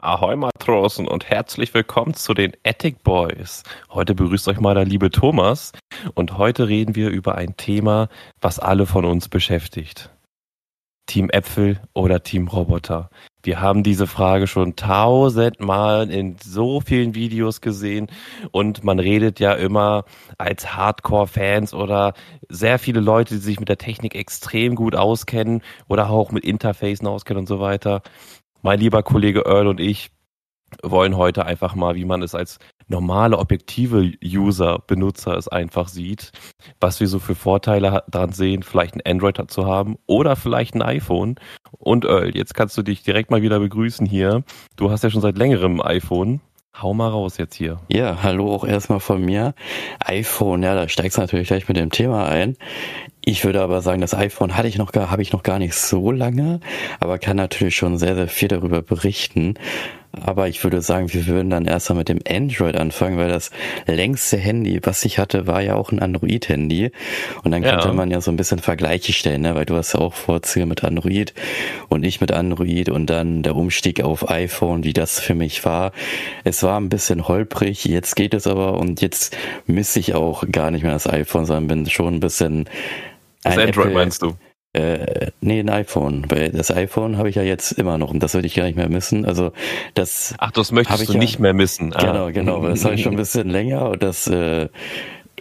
Ahoi Matrosen und herzlich willkommen zu den Attic Boys. Heute begrüßt euch mal der liebe Thomas und heute reden wir über ein Thema, was alle von uns beschäftigt. Team Äpfel oder Team Roboter? Wir haben diese Frage schon tausendmal in so vielen Videos gesehen und man redet ja immer als Hardcore-Fans oder sehr viele Leute, die sich mit der Technik extrem gut auskennen oder auch mit Interfacen auskennen und so weiter mein lieber Kollege Earl und ich wollen heute einfach mal, wie man es als normale, objektive User, Benutzer es einfach sieht, was wir so für Vorteile daran sehen, vielleicht ein Android zu haben oder vielleicht ein iPhone. Und Earl, jetzt kannst du dich direkt mal wieder begrüßen hier. Du hast ja schon seit längerem ein iPhone. Hau mal raus jetzt hier. Ja, hallo auch erstmal von mir. iPhone, ja, da steigst du natürlich gleich mit dem Thema ein. Ich würde aber sagen, das iPhone hatte ich noch gar, habe ich noch gar nicht so lange, aber kann natürlich schon sehr, sehr viel darüber berichten. Aber ich würde sagen, wir würden dann erstmal mit dem Android anfangen, weil das längste Handy, was ich hatte, war ja auch ein Android-Handy. Und dann könnte ja. man ja so ein bisschen Vergleiche stellen, ne? weil du hast ja auch Vorzüge mit Android und ich mit Android und dann der Umstieg auf iPhone, wie das für mich war. Es war ein bisschen holprig, jetzt geht es aber und jetzt misse ich auch gar nicht mehr das iPhone, sondern bin schon ein bisschen. Das Android Apple, meinst du? Äh, nee, ein iPhone. Weil das iPhone habe ich ja jetzt immer noch und das würde ich gar nicht mehr missen. Also das. Ach, das möchtest du ja, nicht mehr missen. Ah. Genau, genau. Das habe ich schon ein bisschen länger und das äh,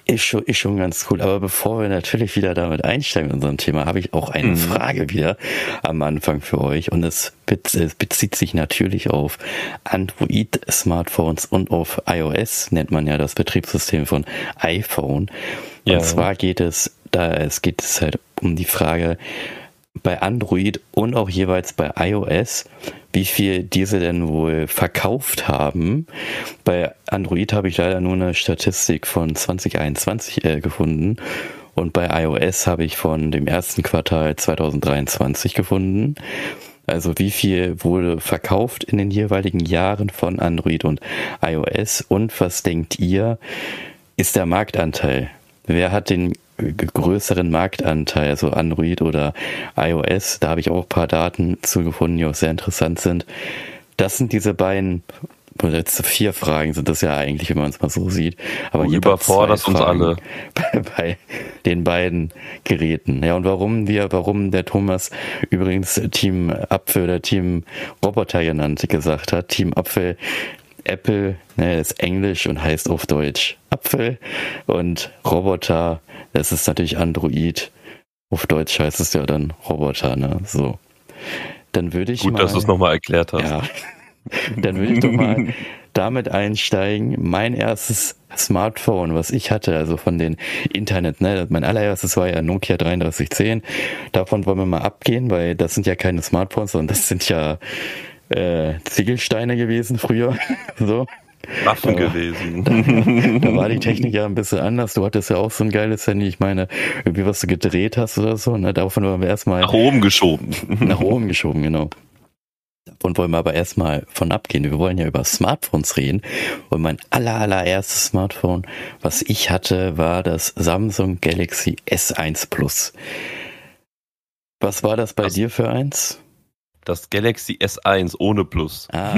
ist schon, ist schon ganz cool. Aber bevor wir natürlich wieder damit einsteigen in unserem Thema, habe ich auch eine mhm. Frage wieder am Anfang für euch. Und es bezieht sich natürlich auf Android-Smartphones und auf iOS, nennt man ja das Betriebssystem von iPhone. Und ja. zwar geht es da es geht es halt um die Frage bei Android und auch jeweils bei iOS, wie viel diese denn wohl verkauft haben. Bei Android habe ich leider nur eine Statistik von 2021 äh, gefunden und bei iOS habe ich von dem ersten Quartal 2023 gefunden. Also wie viel wurde verkauft in den jeweiligen Jahren von Android und iOS und was denkt ihr, ist der Marktanteil? Wer hat den größeren Marktanteil, also Android oder iOS. Da habe ich auch ein paar Daten zugefunden, die auch sehr interessant sind. Das sind diese beiden, jetzt vier Fragen sind das ja eigentlich, wenn man es mal so sieht. Aber du überforderst uns alle. Bei, bei, den beiden Geräten. Ja, und warum wir, warum der Thomas übrigens Team Apfel oder Team Roboter genannt gesagt hat. Team Apfel Apple ne, ist Englisch und heißt auf Deutsch Apfel und Roboter, das ist natürlich Android. Auf Deutsch heißt es ja dann Roboter, ne? So. Dann würde ich Gut, mal, dass du es nochmal erklärt hast. Ja. Dann würde ich doch mal damit einsteigen. Mein erstes Smartphone, was ich hatte, also von den Internet, ne, mein allererstes war ja Nokia 3310. Davon wollen wir mal abgehen, weil das sind ja keine Smartphones, sondern das sind ja äh, Ziegelsteine gewesen früher. so. Waffen da, gewesen. Da, da, war die Technik ja ein bisschen anders. Du hattest ja auch so ein geiles Handy. Ich meine, irgendwie was du gedreht hast oder so. Ne? Davon wollen wir erstmal. Nach oben geschoben. Nach oben geschoben, genau. Davon wollen wir aber erstmal von abgehen. Wir wollen ja über Smartphones reden. Und mein aller, allererstes Smartphone, was ich hatte, war das Samsung Galaxy S1 Plus. Was war das bei das dir für eins? Das Galaxy S1 ohne Plus. Ah.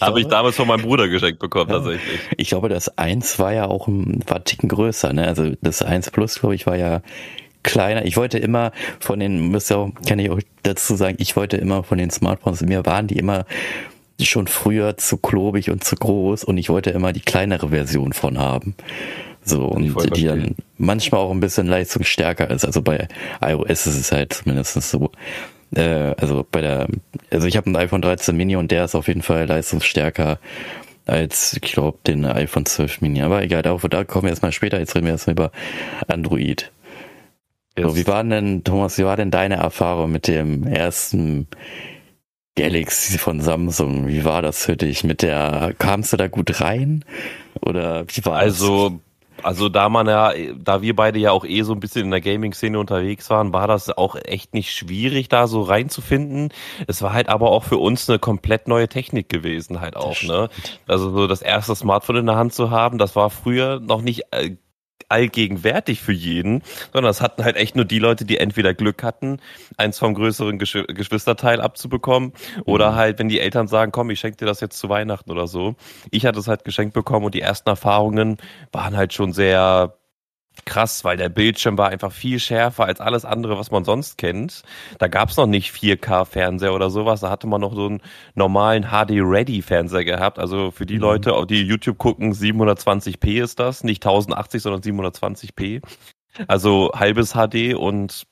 Habe ich damals von meinem Bruder geschenkt bekommen, ja. tatsächlich. Ich glaube, das 1 war ja auch ein war Ticken größer, ne? Also das 1 Plus, glaube ich, war ja kleiner. Ich wollte immer von den, müsste auch, kann ich auch dazu sagen, ich wollte immer von den Smartphones, mir waren die immer schon früher zu klobig und zu groß und ich wollte immer die kleinere Version von haben. So, und die dann manchmal auch ein bisschen leistungsstärker ist. Also bei iOS ist es halt zumindest so. Äh, also bei der, also ich habe ein iPhone 13 Mini und der ist auf jeden Fall leistungsstärker als, ich glaube, den iPhone 12 Mini. Aber egal, darauf, da kommen wir erstmal später. Jetzt reden wir erstmal über Android. Yes. So, wie war denn, Thomas, wie war denn deine Erfahrung mit dem ersten Galaxy von Samsung? Wie war das für dich? Mit der, kamst du da gut rein? Oder wie war also, das? Also da man ja, da wir beide ja auch eh so ein bisschen in der Gaming-Szene unterwegs waren, war das auch echt nicht schwierig, da so reinzufinden. Es war halt aber auch für uns eine komplett neue Technik gewesen, halt auch, ne? Also so das erste Smartphone in der Hand zu haben, das war früher noch nicht äh, allgegenwärtig für jeden, sondern es hatten halt echt nur die Leute, die entweder Glück hatten, eins vom größeren Gesch Geschwisterteil abzubekommen oder mhm. halt, wenn die Eltern sagen, komm, ich schenke dir das jetzt zu Weihnachten oder so. Ich hatte es halt geschenkt bekommen und die ersten Erfahrungen waren halt schon sehr krass, weil der Bildschirm war einfach viel schärfer als alles andere, was man sonst kennt. Da gab's noch nicht 4K-Fernseher oder sowas. Da hatte man noch so einen normalen HD-Ready-Fernseher gehabt. Also für die mhm. Leute, die YouTube gucken, 720p ist das. Nicht 1080, sondern 720p. Also halbes HD und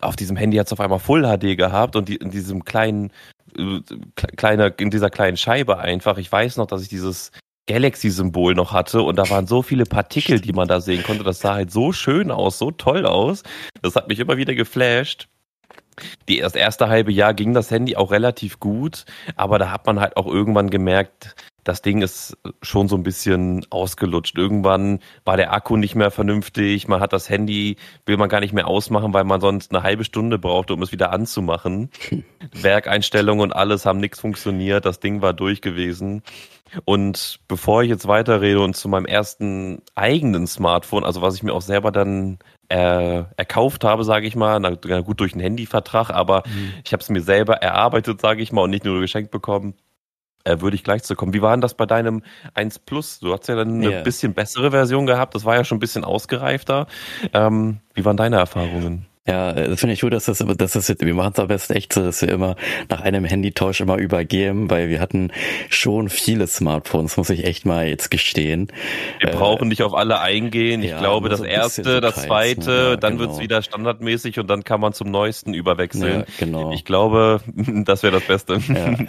auf diesem Handy hat's auf einmal Full HD gehabt und die, in diesem kleinen, äh, kleiner, in dieser kleinen Scheibe einfach. Ich weiß noch, dass ich dieses Galaxy-Symbol noch hatte und da waren so viele Partikel, die man da sehen konnte. Das sah halt so schön aus, so toll aus. Das hat mich immer wieder geflasht. Die, das erste halbe Jahr ging das Handy auch relativ gut, aber da hat man halt auch irgendwann gemerkt, das Ding ist schon so ein bisschen ausgelutscht. Irgendwann war der Akku nicht mehr vernünftig. Man hat das Handy, will man gar nicht mehr ausmachen, weil man sonst eine halbe Stunde brauchte, um es wieder anzumachen. Werkeinstellungen und alles haben nichts funktioniert. Das Ding war durch gewesen. Und bevor ich jetzt weiterrede und zu meinem ersten eigenen Smartphone, also was ich mir auch selber dann äh, erkauft habe, sage ich mal, na, gut durch einen Handyvertrag, aber mhm. ich habe es mir selber erarbeitet, sage ich mal, und nicht nur geschenkt bekommen, äh, würde ich gleich zu kommen. Wie war denn das bei deinem 1 Plus? Du hast ja dann eine yeah. bisschen bessere Version gehabt, das war ja schon ein bisschen ausgereifter. Ähm, wie waren deine Erfahrungen? Ja, das finde ich gut, dass das, dass das wir machen es am besten echt so, dass wir immer nach einem Handytausch immer übergeben, weil wir hatten schon viele Smartphones, muss ich echt mal jetzt gestehen. Wir äh, brauchen nicht auf alle eingehen. Ich ja, glaube, das erste, das zweite, ne? ja, dann genau. wird's wieder standardmäßig und dann kann man zum neuesten überwechseln. Ja, genau. Ich glaube, das wäre das Beste.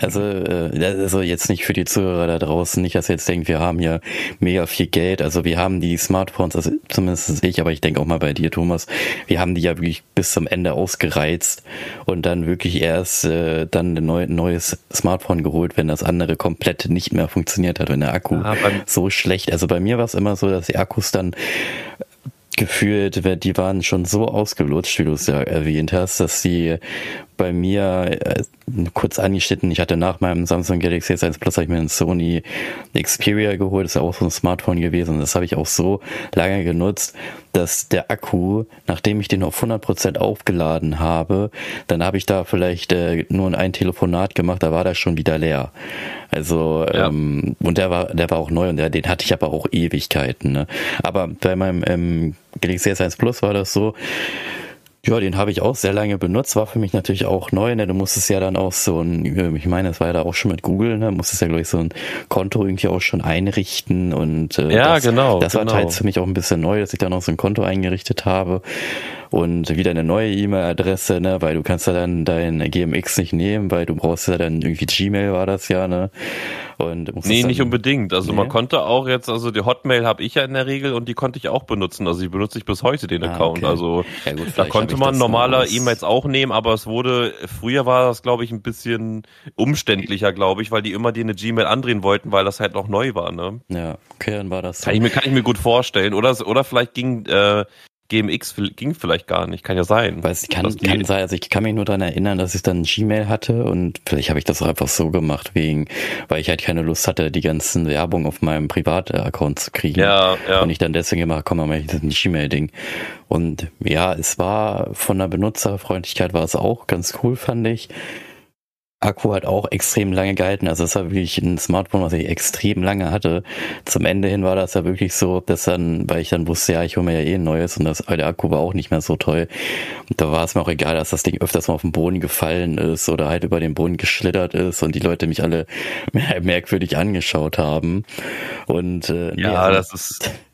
Also, äh, also jetzt nicht für die Zuhörer da draußen, nicht, dass ihr jetzt denkt, wir haben hier mega viel Geld. Also wir haben die Smartphones, also zumindest ich, aber ich denke auch mal bei dir, Thomas, wir haben die ja wirklich bis zum Ende ausgereizt und dann wirklich erst äh, dann ein neu, neues Smartphone geholt, wenn das andere komplett nicht mehr funktioniert hat, wenn der Akku ja, so schlecht. Also bei mir war es immer so, dass die Akkus dann gefühlt, die waren schon so ausgelutscht, wie du es ja erwähnt hast, dass sie bei mir äh, kurz angeschnitten. Ich hatte nach meinem Samsung Galaxy S1 Plus habe ich mir einen Sony Xperia geholt. Das ist ja auch so ein Smartphone gewesen. Das habe ich auch so lange genutzt, dass der Akku, nachdem ich den auf 100% aufgeladen habe, dann habe ich da vielleicht äh, nur ein Telefonat gemacht, da war der schon wieder leer. Also ja. ähm, und der war der war auch neu und der, den hatte ich aber auch Ewigkeiten. Ne? Aber bei meinem ähm, Galaxy S1 Plus war das so, ja, den habe ich auch sehr lange benutzt, war für mich natürlich auch neu, ne? Du musstest ja dann auch so ein, ich meine, das war ja da auch schon mit Google, ne? Musstest ja, glaube ich, so ein Konto irgendwie auch schon einrichten und äh, ja, das, genau. Das genau. war teils für mich auch ein bisschen neu, dass ich dann auch so ein Konto eingerichtet habe und wieder eine neue E-Mail-Adresse, ne, weil du kannst ja dann dein GMX nicht nehmen, weil du brauchst ja dann irgendwie Gmail war das ja, ne? Und nee, nicht unbedingt. Also nee. man konnte auch jetzt, also die Hotmail habe ich ja in der Regel und die konnte ich auch benutzen. Also die benutze ich bis heute den ah, Account. Okay. Also ja, gut, da konnte man normale E-Mails auch nehmen, aber es wurde, früher war das glaube ich ein bisschen umständlicher, glaube ich, weil die immer dir eine Gmail andrehen wollten, weil das halt noch neu war, ne? Ja, okay, dann war das. So. Kann ich mir, kann ich mir gut vorstellen. Oder, oder vielleicht ging, äh, GMX ging vielleicht gar nicht, kann ja sein. Weiß, kann, kann sein, also ich kann mich nur daran erinnern, dass ich dann Gmail hatte und vielleicht habe ich das auch einfach so gemacht, wegen, weil ich halt keine Lust hatte, die ganzen Werbung auf meinem Privataccount zu kriegen. Ja, ja. Und ich dann deswegen gemacht, komm, mal mach ich das ein Gmail-Ding. Und ja, es war von der Benutzerfreundlichkeit war es auch ganz cool, fand ich. Akku hat auch extrem lange gehalten. Also das war wirklich ein Smartphone, was ich extrem lange hatte. Zum Ende hin war das ja wirklich so, dass dann, weil ich dann wusste, ja, ich hole mir ja eh ein neues und das, der Akku war auch nicht mehr so toll. Und da war es mir auch egal, dass das Ding öfters mal auf den Boden gefallen ist oder halt über den Boden geschlittert ist und die Leute mich alle merkwürdig angeschaut haben. Und äh, ja, nee, also, das ist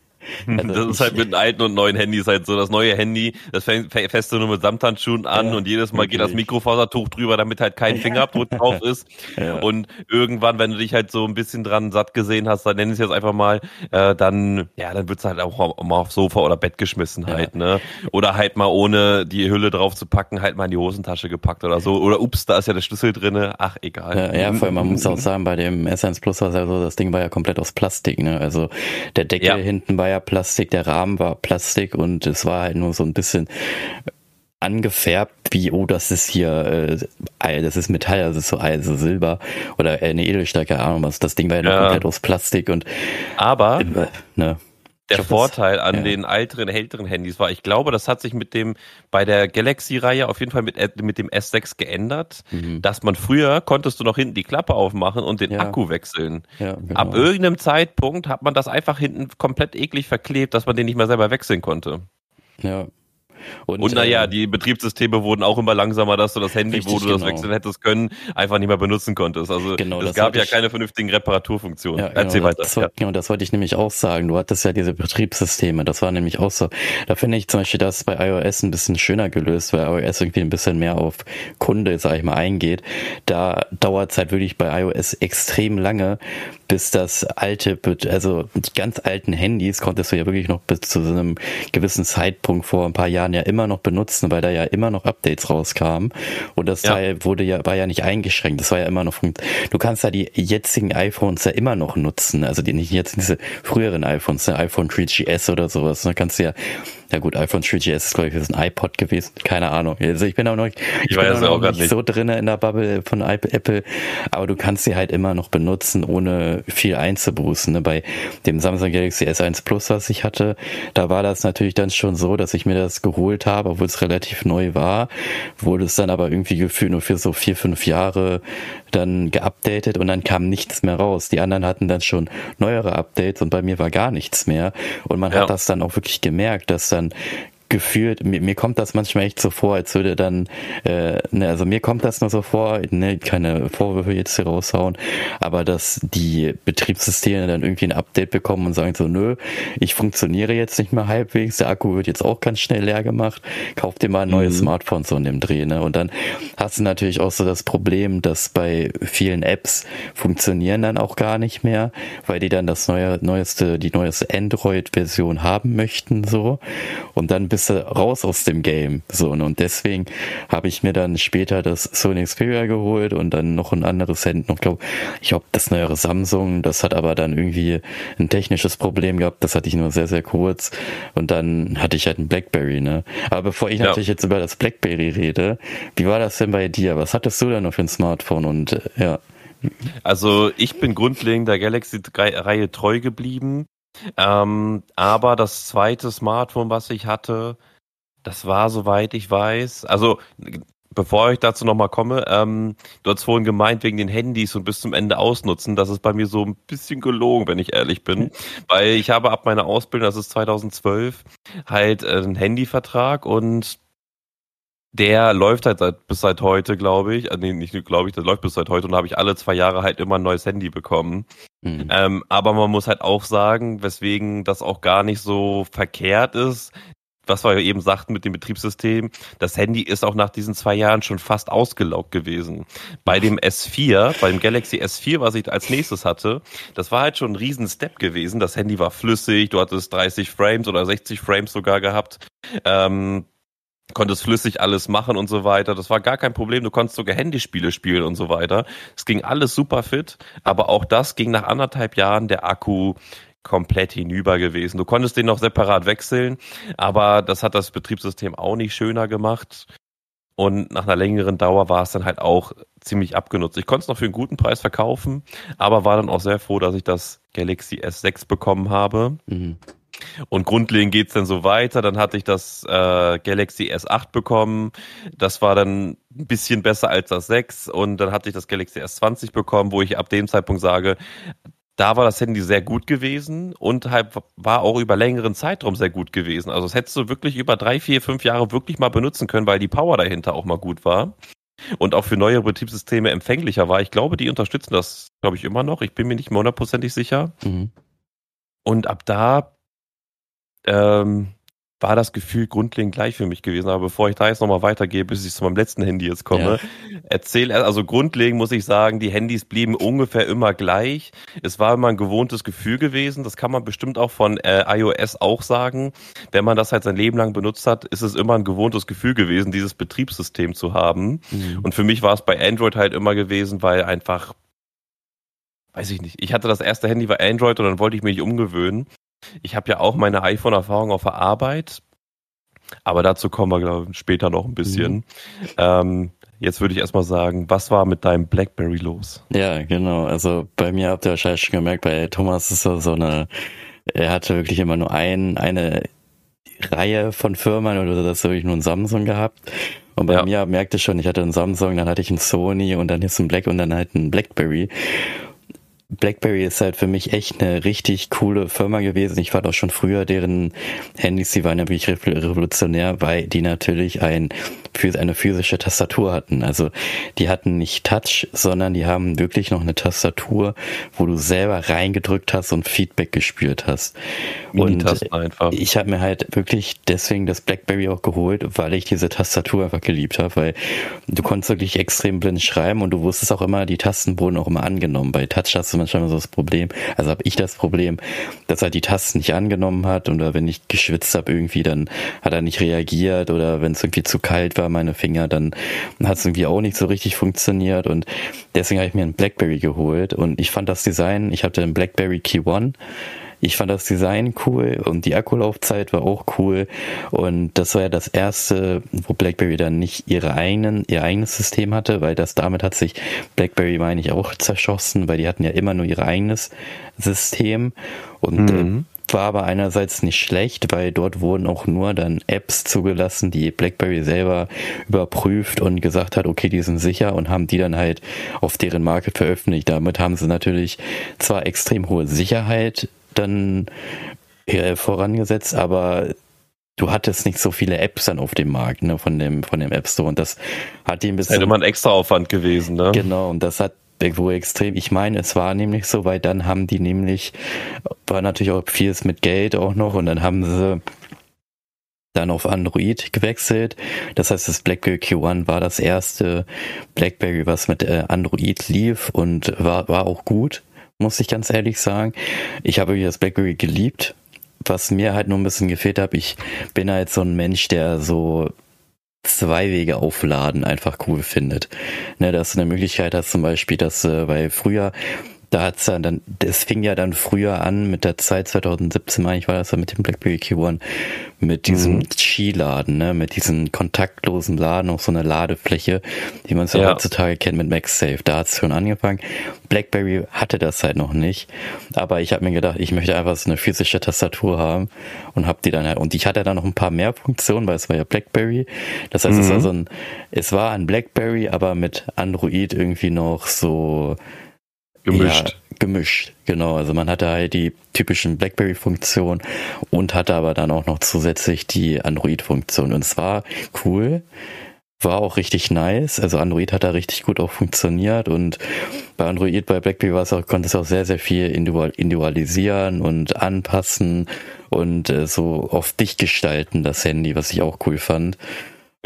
also das ist halt mit einem alten und neuen Handy ist halt so. Das neue Handy, das fängst du nur mit Samthandschuhen an ja, und jedes Mal wirklich. geht das Mikrofasertuch drüber, damit halt kein Fingerabdruck drauf ist. Ja. Und irgendwann, wenn du dich halt so ein bisschen dran satt gesehen hast, dann nenn ich es jetzt einfach mal, äh, dann, ja, dann wird's halt auch mal aufs Sofa oder Bett geschmissen halt, ne? Oder halt mal ohne die Hülle drauf zu packen, halt mal in die Hosentasche gepackt oder so. Oder ups, da ist ja der Schlüssel drinne. Ach, egal. Ja, ja vor allem, man muss auch sagen, bei dem S1 Plus war es ja so, das Ding war ja komplett aus Plastik, ne? Also der Deckel hinten war ja Plastik, der Rahmen war Plastik und es war halt nur so ein bisschen angefärbt, wie, oh, das ist hier, äh, das ist Metall, das ist so also Silber oder äh, eine Edelstahl, keine Ahnung was. Das Ding war ja, ja. noch komplett aus Plastik und aber äh, ne. Der Vorteil an ja. den älteren, älteren Handys war. Ich glaube, das hat sich mit dem, bei der Galaxy-Reihe auf jeden Fall mit, mit dem S6 geändert, mhm. dass man früher konntest du noch hinten die Klappe aufmachen und den ja. Akku wechseln. Ja, genau. Ab irgendeinem Zeitpunkt hat man das einfach hinten komplett eklig verklebt, dass man den nicht mehr selber wechseln konnte. Ja, und, und naja, ähm, die Betriebssysteme wurden auch immer langsamer, dass du das Handy, richtig, wo du das genau. wechseln hättest können, einfach nicht mehr benutzen konntest. Also genau, es gab ja ich, keine vernünftigen Reparaturfunktionen. Ja, genau, Erzähl weiter. Das, ja. Genau, das wollte ich nämlich auch sagen. Du hattest ja diese Betriebssysteme, das war nämlich auch so. Da finde ich zum Beispiel das bei iOS ein bisschen schöner gelöst, weil iOS irgendwie ein bisschen mehr auf Kunde, sag ich mal, eingeht. Da dauert es halt wirklich bei iOS extrem lange, bis das alte, also die ganz alten Handys konntest du ja wirklich noch bis zu so einem gewissen Zeitpunkt vor ein paar Jahren ja immer noch benutzen, weil da ja immer noch Updates rauskamen. Und das ja. Teil wurde ja, war ja nicht eingeschränkt. Das war ja immer noch, du kannst ja die jetzigen iPhones ja immer noch nutzen. Also die nicht jetzt diese früheren iPhones, der iPhone 3GS oder sowas. Da kannst du ja ja gut, iPhone 3GS ist, glaube ich, ist ein iPod gewesen. Keine Ahnung. Also ich bin auch noch, ich, ich bin auch noch nicht, nicht so drinne in der Bubble von Apple, aber du kannst sie halt immer noch benutzen, ohne viel einzubußen. Ne? Bei dem Samsung Galaxy S1 Plus, was ich hatte, da war das natürlich dann schon so, dass ich mir das geholt habe, obwohl es relativ neu war, wurde es dann aber irgendwie gefühlt nur für so vier, fünf Jahre dann geupdatet und dann kam nichts mehr raus. Die anderen hatten dann schon neuere Updates und bei mir war gar nichts mehr. Und man ja. hat das dann auch wirklich gemerkt, dass dann And. Gefühlt, mir, mir kommt das manchmal echt so vor, als würde dann, äh, ne, also mir kommt das nur so vor, ne, keine Vorwürfe jetzt hier raushauen, aber dass die Betriebssysteme dann irgendwie ein Update bekommen und sagen so, nö, ich funktioniere jetzt nicht mehr halbwegs, der Akku wird jetzt auch ganz schnell leer gemacht, kauf dir mal ein neues mhm. Smartphone so in dem Dreh, ne? Und dann hast du natürlich auch so das Problem, dass bei vielen Apps funktionieren dann auch gar nicht mehr, weil die dann das neue, neueste, die neueste Android-Version haben möchten, so. Und dann bist du raus aus dem Game. So, ne? und deswegen habe ich mir dann später das Sony Xperia geholt und dann noch ein anderes Handy, noch glaube ich, glaube das neuere Samsung, das hat aber dann irgendwie ein technisches Problem gehabt, das hatte ich nur sehr, sehr kurz und dann hatte ich halt ein Blackberry, ne? Aber bevor ich ja. natürlich jetzt über das Blackberry rede, wie war das denn bei dir? Was hattest du denn noch für ein Smartphone und äh, ja? Also ich bin grundlegend der Galaxy-Reihe treu geblieben. Ähm, aber das zweite Smartphone, was ich hatte, das war, soweit ich weiß, also bevor ich dazu nochmal komme, ähm, du hast vorhin gemeint, wegen den Handys und bis zum Ende ausnutzen, das ist bei mir so ein bisschen gelogen, wenn ich ehrlich bin, mhm. weil ich habe ab meiner Ausbildung, das ist 2012, halt äh, einen Handyvertrag und der läuft halt seit, bis seit heute, glaube ich. Äh, nee, nicht glaube ich, der läuft bis seit heute und habe ich alle zwei Jahre halt immer ein neues Handy bekommen. Mhm. Ähm, aber man muss halt auch sagen, weswegen das auch gar nicht so verkehrt ist, was wir eben sagten mit dem Betriebssystem, das Handy ist auch nach diesen zwei Jahren schon fast ausgelaugt gewesen. Bei dem S4, bei dem Galaxy S4, was ich als nächstes hatte, das war halt schon ein riesen Step gewesen. Das Handy war flüssig, du hattest 30 Frames oder 60 Frames sogar gehabt. Ähm, konntest flüssig alles machen und so weiter. Das war gar kein Problem. Du konntest sogar Handyspiele spielen und so weiter. Es ging alles super fit, aber auch das ging nach anderthalb Jahren der Akku komplett hinüber gewesen. Du konntest den noch separat wechseln, aber das hat das Betriebssystem auch nicht schöner gemacht. Und nach einer längeren Dauer war es dann halt auch ziemlich abgenutzt. Ich konnte es noch für einen guten Preis verkaufen, aber war dann auch sehr froh, dass ich das Galaxy S6 bekommen habe. Mhm. Und grundlegend geht's dann so weiter. Dann hatte ich das äh, Galaxy S8 bekommen. Das war dann ein bisschen besser als das 6. Und dann hatte ich das Galaxy S20 bekommen, wo ich ab dem Zeitpunkt sage, da war das Handy sehr gut gewesen und halt war auch über längeren Zeitraum sehr gut gewesen. Also das hättest du wirklich über drei, vier, fünf Jahre wirklich mal benutzen können, weil die Power dahinter auch mal gut war und auch für neuere Betriebssysteme empfänglicher war. Ich glaube, die unterstützen das, glaube ich, immer noch. Ich bin mir nicht mehr hundertprozentig sicher. Mhm. Und ab da ähm, war das Gefühl grundlegend gleich für mich gewesen. Aber bevor ich da jetzt nochmal weitergehe, bis ich zu meinem letzten Handy jetzt komme, ja. erzähl, also grundlegend muss ich sagen, die Handys blieben ungefähr immer gleich. Es war immer ein gewohntes Gefühl gewesen. Das kann man bestimmt auch von äh, iOS auch sagen. Wenn man das halt sein Leben lang benutzt hat, ist es immer ein gewohntes Gefühl gewesen, dieses Betriebssystem zu haben. Mhm. Und für mich war es bei Android halt immer gewesen, weil einfach weiß ich nicht. Ich hatte das erste Handy bei Android und dann wollte ich mich umgewöhnen. Ich habe ja auch meine iPhone-Erfahrung auf der Arbeit, aber dazu kommen wir glaube ich, später noch ein bisschen. Mhm. Ähm, jetzt würde ich erstmal sagen, was war mit deinem BlackBerry los? Ja, genau. Also bei mir habt ihr wahrscheinlich schon gemerkt, bei Thomas ist so, so eine er hatte wirklich immer nur ein, eine Reihe von Firmen oder das habe ich nur ein Samsung gehabt. Und bei ja. mir merkte ich schon, ich hatte einen Samsung, dann hatte ich einen Sony und dann jetzt ein Black und dann halt ein Blackberry. BlackBerry ist halt für mich echt eine richtig coole Firma gewesen. Ich fand auch schon früher deren Handys, die waren ja wirklich revolutionär, weil die natürlich ein, eine physische Tastatur hatten. Also die hatten nicht Touch, sondern die haben wirklich noch eine Tastatur, wo du selber reingedrückt hast und Feedback gespürt hast. Und einfach. ich habe mir halt wirklich deswegen das BlackBerry auch geholt, weil ich diese Tastatur einfach geliebt habe, weil du konntest wirklich extrem blind schreiben und du wusstest auch immer, die Tasten wurden auch immer angenommen. Bei Touch hast du manchmal so das Problem, also habe ich das Problem, dass er die Tasten nicht angenommen hat oder wenn ich geschwitzt habe irgendwie, dann hat er nicht reagiert oder wenn es irgendwie zu kalt war, meine Finger, dann hat es irgendwie auch nicht so richtig funktioniert und deswegen habe ich mir einen Blackberry geholt und ich fand das Design, ich hatte einen Blackberry Key One ich fand das Design cool und die Akkulaufzeit war auch cool. Und das war ja das erste, wo BlackBerry dann nicht ihre eigenen, ihr eigenes System hatte, weil das damit hat sich BlackBerry, meine ich, auch zerschossen, weil die hatten ja immer nur ihr eigenes System. Und äh, mhm. äh, war aber einerseits nicht schlecht, weil dort wurden auch nur dann Apps zugelassen, die BlackBerry selber überprüft und gesagt hat, okay, die sind sicher und haben die dann halt auf deren Marke veröffentlicht. Damit haben sie natürlich zwar extrem hohe Sicherheit dann äh, vorangesetzt, aber du hattest nicht so viele Apps dann auf dem Markt, ne, von dem, von dem App Store. Und das hat ihm ein bisschen. Hätte man extra Aufwand gewesen, ne? Genau, und das hat irgendwo extrem. Ich meine, es war nämlich so, weil dann haben die nämlich, war natürlich auch vieles mit Geld auch noch und dann haben sie dann auf Android gewechselt. Das heißt, das BlackBerry Q1 war das erste BlackBerry, was mit äh, Android lief und war, war auch gut muss ich ganz ehrlich sagen. Ich habe das BlackBerry geliebt. Was mir halt nur ein bisschen gefehlt hat, ich bin halt so ein Mensch, der so zwei Wege aufladen einfach cool findet. Ne, dass du eine Möglichkeit hast, zum Beispiel, dass, äh, weil früher da hat's ja dann, es fing ja dann früher an mit der Zeit 2017, meine ich, war das ja mit dem BlackBerry Q1, mit diesem mhm. Skiladen, ne, mit diesem kontaktlosen Laden auf so einer Ladefläche, wie man es ja, heutzutage kennt mit MagSafe. Da hat's schon angefangen. BlackBerry hatte das halt noch nicht, aber ich habe mir gedacht, ich möchte einfach so eine physische Tastatur haben und hab die dann halt, und ich hatte dann noch ein paar mehr Funktionen, weil es war ja BlackBerry. Das heißt, mhm. es war mhm. so ein, es war ein BlackBerry, aber mit Android irgendwie noch so Gemischt. Ja, gemischt, genau. Also man hatte halt die typischen BlackBerry-Funktionen und hatte aber dann auch noch zusätzlich die Android-Funktion. Und es war cool, war auch richtig nice. Also Android hat da richtig gut auch funktioniert und bei Android, bei BlackBerry war es auch, konnte es auch sehr, sehr viel individualisieren und anpassen und äh, so auf dich gestalten, das Handy, was ich auch cool fand.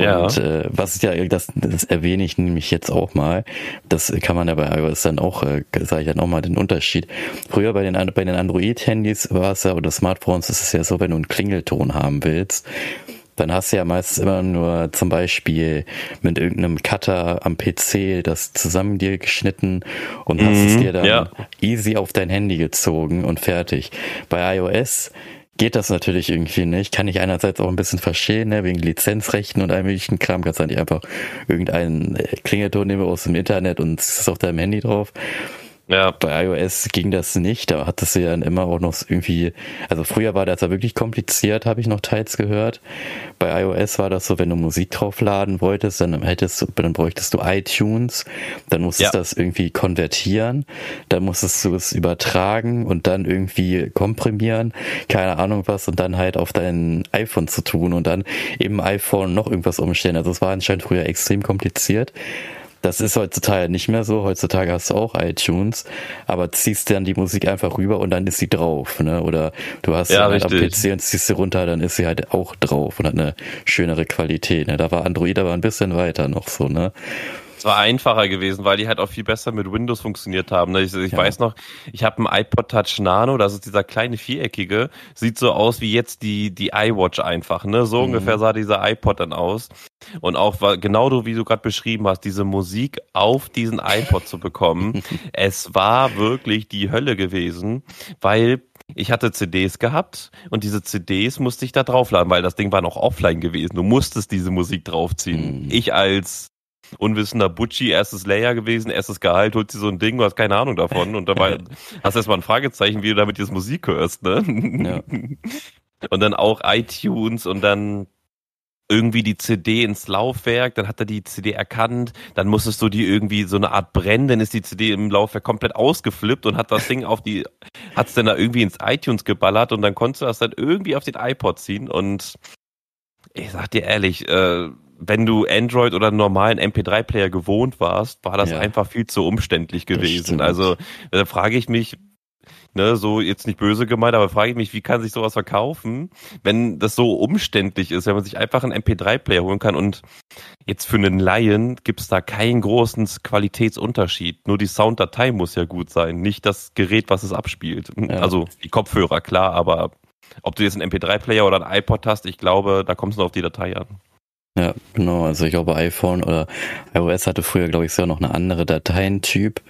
Ja. Und äh, was ja, das, das erwähne ich nämlich jetzt auch mal. Das kann man ja bei iOS dann auch, äh, sage ich dann auch mal den Unterschied. Früher bei den, bei den Android-Handys war es ja, oder Smartphones ist es ja so, wenn du einen Klingelton haben willst, dann hast du ja meistens immer nur zum Beispiel mit irgendeinem Cutter am PC das zusammen dir geschnitten und mhm, hast es mhm, dir dann ja. easy auf dein Handy gezogen und fertig. Bei iOS geht das natürlich irgendwie nicht. Kann ich einerseits auch ein bisschen verstehen, ne, wegen Lizenzrechten und allem möglichen Kram. Kannst du nicht einfach irgendeinen äh, Klingelton nehmen aus dem Internet und es ist auf deinem Handy drauf. Ja. Bei iOS ging das nicht. Da hattest du ja dann immer auch noch irgendwie, also früher war das ja wirklich kompliziert, habe ich noch teils gehört. Bei iOS war das so, wenn du Musik draufladen wolltest, dann hättest du, dann bräuchtest du iTunes, dann musstest du ja. das irgendwie konvertieren, dann musstest du es übertragen und dann irgendwie komprimieren, keine Ahnung was, und dann halt auf dein iPhone zu tun und dann im iPhone noch irgendwas umstellen. Also es war anscheinend früher extrem kompliziert. Das ist heutzutage nicht mehr so. Heutzutage hast du auch iTunes, aber ziehst dann die Musik einfach rüber und dann ist sie drauf, ne? Oder du hast ja, sie halt am PC und ziehst sie runter, dann ist sie halt auch drauf und hat eine schönere Qualität. Ne? Da war Android aber ein bisschen weiter noch so, ne? Es war einfacher gewesen, weil die halt auch viel besser mit Windows funktioniert haben. Ich, ich ja. weiß noch, ich habe einen iPod Touch Nano, das ist dieser kleine viereckige, sieht so aus wie jetzt die die iWatch einfach, ne? So mhm. ungefähr sah dieser iPod dann aus. Und auch war genau du, wie du gerade beschrieben hast, diese Musik auf diesen iPod zu bekommen, es war wirklich die Hölle gewesen, weil ich hatte CDs gehabt und diese CDs musste ich da draufladen, weil das Ding war noch offline gewesen. Du musstest diese Musik draufziehen. Mhm. Ich als unwissender Butchi, erstes Layer gewesen, erstes Gehalt, holt sie so ein Ding, du hast keine Ahnung davon und dabei hast du erstmal ein Fragezeichen, wie du damit jetzt Musik hörst, ne? Ja. Und dann auch iTunes und dann irgendwie die CD ins Laufwerk, dann hat er die CD erkannt, dann musstest du die irgendwie so eine Art brennen, dann ist die CD im Laufwerk komplett ausgeflippt und hat das Ding auf die, hat's dann da irgendwie ins iTunes geballert und dann konntest du das dann irgendwie auf den iPod ziehen und ich sag dir ehrlich, äh, wenn du Android oder einen normalen MP3-Player gewohnt warst, war das ja. einfach viel zu umständlich gewesen. Also da frage ich mich, ne, so jetzt nicht böse gemeint, aber frage ich mich, wie kann sich sowas verkaufen, wenn das so umständlich ist, wenn man sich einfach einen MP3-Player holen kann und jetzt für einen Laien gibt es da keinen großen Qualitätsunterschied. Nur die Sounddatei muss ja gut sein, nicht das Gerät, was es abspielt. Ja. Also die Kopfhörer, klar, aber ob du jetzt einen MP3-Player oder ein iPod hast, ich glaube, da kommst du auf die Datei an. Ja, genau. Also ich glaube, iPhone oder iOS hatte früher, glaube ich, sogar noch eine andere Dateientyp,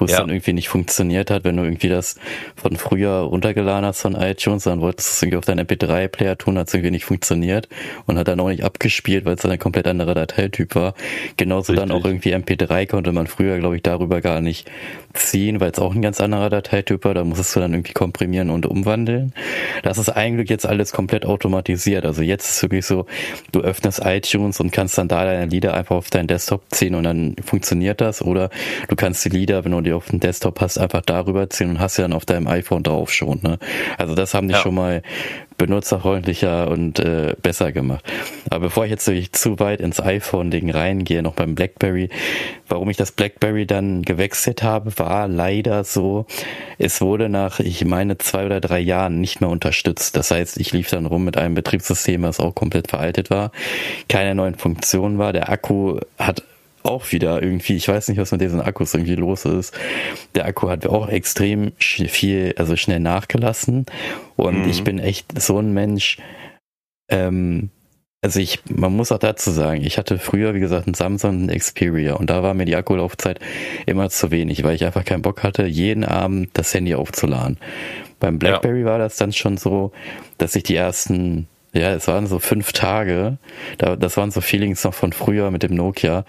wo es ja. dann irgendwie nicht funktioniert hat, wenn du irgendwie das von früher runtergeladen hast von iTunes, dann wolltest du es irgendwie auf deinen MP3-Player tun, hat es irgendwie nicht funktioniert und hat dann auch nicht abgespielt, weil es dann ein komplett anderer Dateityp war. Genauso Richtig. dann auch irgendwie MP3 konnte man früher, glaube ich, darüber gar nicht ziehen, weil es auch ein ganz anderer Dateityp war. Da musstest du dann irgendwie komprimieren und umwandeln. Das ist eigentlich jetzt alles komplett automatisiert. Also jetzt ist es wirklich so, du öffnest iTunes und kannst dann da deine Lieder einfach auf deinen Desktop ziehen und dann funktioniert das. Oder du kannst die Lieder, wenn du die die auf dem Desktop hast, einfach darüber ziehen und hast ja dann auf deinem iPhone drauf schon. Ne? Also das haben die ja. schon mal benutzerfreundlicher und äh, besser gemacht. Aber bevor ich jetzt wirklich zu weit ins iPhone-Ding reingehe, noch beim BlackBerry, warum ich das BlackBerry dann gewechselt habe, war leider so, es wurde nach, ich meine, zwei oder drei Jahren nicht mehr unterstützt. Das heißt, ich lief dann rum mit einem Betriebssystem, was auch komplett veraltet war, keine neuen Funktionen war. Der Akku hat auch wieder irgendwie, ich weiß nicht, was mit diesen Akkus irgendwie los ist. Der Akku hat auch extrem viel, also schnell nachgelassen. Und mhm. ich bin echt so ein Mensch, ähm, also ich, man muss auch dazu sagen, ich hatte früher, wie gesagt, einen Samsung einen Xperia und da war mir die Akkulaufzeit immer zu wenig, weil ich einfach keinen Bock hatte, jeden Abend das Handy aufzuladen. Beim BlackBerry ja. war das dann schon so, dass ich die ersten ja, es waren so fünf Tage. Da, das waren so Feelings noch von früher mit dem Nokia.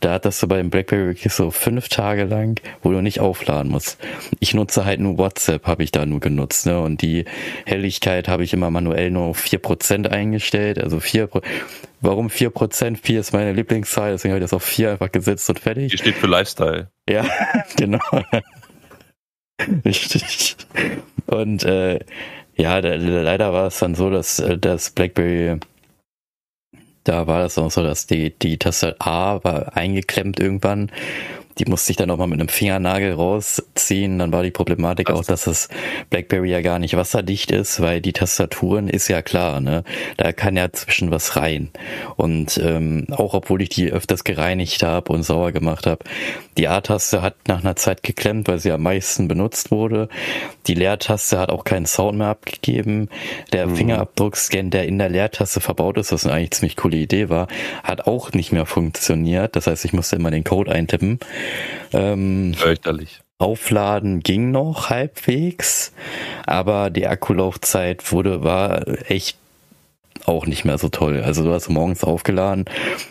Da hattest du bei dem BlackBerry wirklich so fünf Tage lang, wo du nicht aufladen musst. Ich nutze halt nur WhatsApp, habe ich da nur genutzt. Ne? Und die Helligkeit habe ich immer manuell nur auf vier Prozent eingestellt. Also vier Warum vier Prozent? Vier ist meine Lieblingszahl, deswegen habe ich das auf vier einfach gesetzt und fertig. Die steht für Lifestyle. Ja, genau. Richtig. Und äh, ja, leider war es dann so, dass äh, das BlackBerry, da war das auch so, dass die, die Taste A war eingeklemmt irgendwann die musste ich dann nochmal mit einem Fingernagel rausziehen. Dann war die Problematik auch, dass das BlackBerry ja gar nicht wasserdicht ist, weil die Tastaturen ist ja klar, ne? Da kann ja zwischen was rein. Und ähm, auch obwohl ich die öfters gereinigt habe und sauer gemacht habe, die A-Taste hat nach einer Zeit geklemmt, weil sie am meisten benutzt wurde. Die Leertaste hat auch keinen Sound mehr abgegeben. Der mhm. Fingerabdruckscan, der in der Leertaste verbaut ist, was eine eigentlich ziemlich coole Idee war, hat auch nicht mehr funktioniert. Das heißt, ich musste immer den Code eintippen. Ähm, Fürchterlich. Aufladen ging noch halbwegs, aber die Akkulaufzeit wurde, war echt auch nicht mehr so toll. Also du hast morgens aufgeladen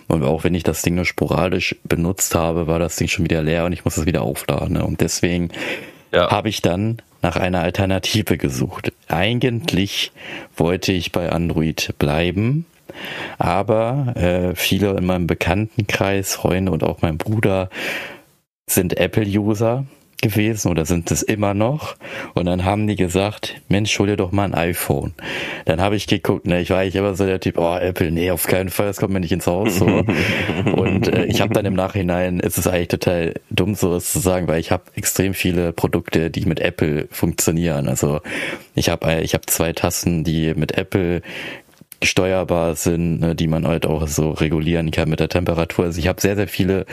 und auch wenn ich das Ding nur sporadisch benutzt habe, war das Ding schon wieder leer und ich muss es wieder aufladen. Ne? Und deswegen ja. habe ich dann nach einer Alternative gesucht. Eigentlich wollte ich bei Android bleiben, aber äh, viele in meinem Bekanntenkreis, Freunde und auch mein Bruder sind Apple-User gewesen oder sind es immer noch. Und dann haben die gesagt, Mensch, hol dir doch mal ein iPhone. Dann habe ich geguckt, ne, ich war eigentlich immer so der Typ, oh, Apple, nee, auf keinen Fall, das kommt mir nicht ins Haus. So. Und äh, ich habe dann im Nachhinein, ist es eigentlich total dumm, so was zu sagen, weil ich habe extrem viele Produkte, die mit Apple funktionieren. Also ich habe äh, ich hab zwei Tassen, die mit Apple steuerbar sind, ne, die man halt auch so regulieren kann mit der Temperatur. Also ich habe sehr, sehr viele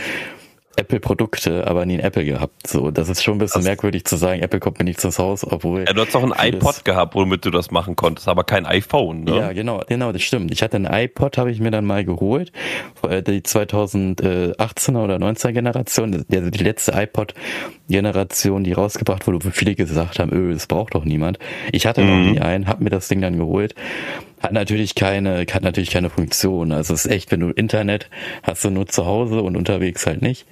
Apple-Produkte, aber nie ein Apple gehabt. So, das ist schon ein bisschen das merkwürdig zu sagen, Apple kommt mir nicht ins Haus, obwohl. Ja, du hast doch ein iPod gehabt, womit du das machen konntest, aber kein iPhone, ne? Ja, genau, genau, das stimmt. Ich hatte ein iPod, habe ich mir dann mal geholt, äh, die 2018er oder 19er Generation, also die letzte iPod-Generation, die rausgebracht wurde, wo viele gesagt haben, öh, das braucht doch niemand. Ich hatte mhm. noch nie einen, habe mir das Ding dann geholt Hat natürlich keine, hat natürlich keine Funktion. Also es ist echt, wenn du Internet hast du nur zu Hause und unterwegs halt nicht.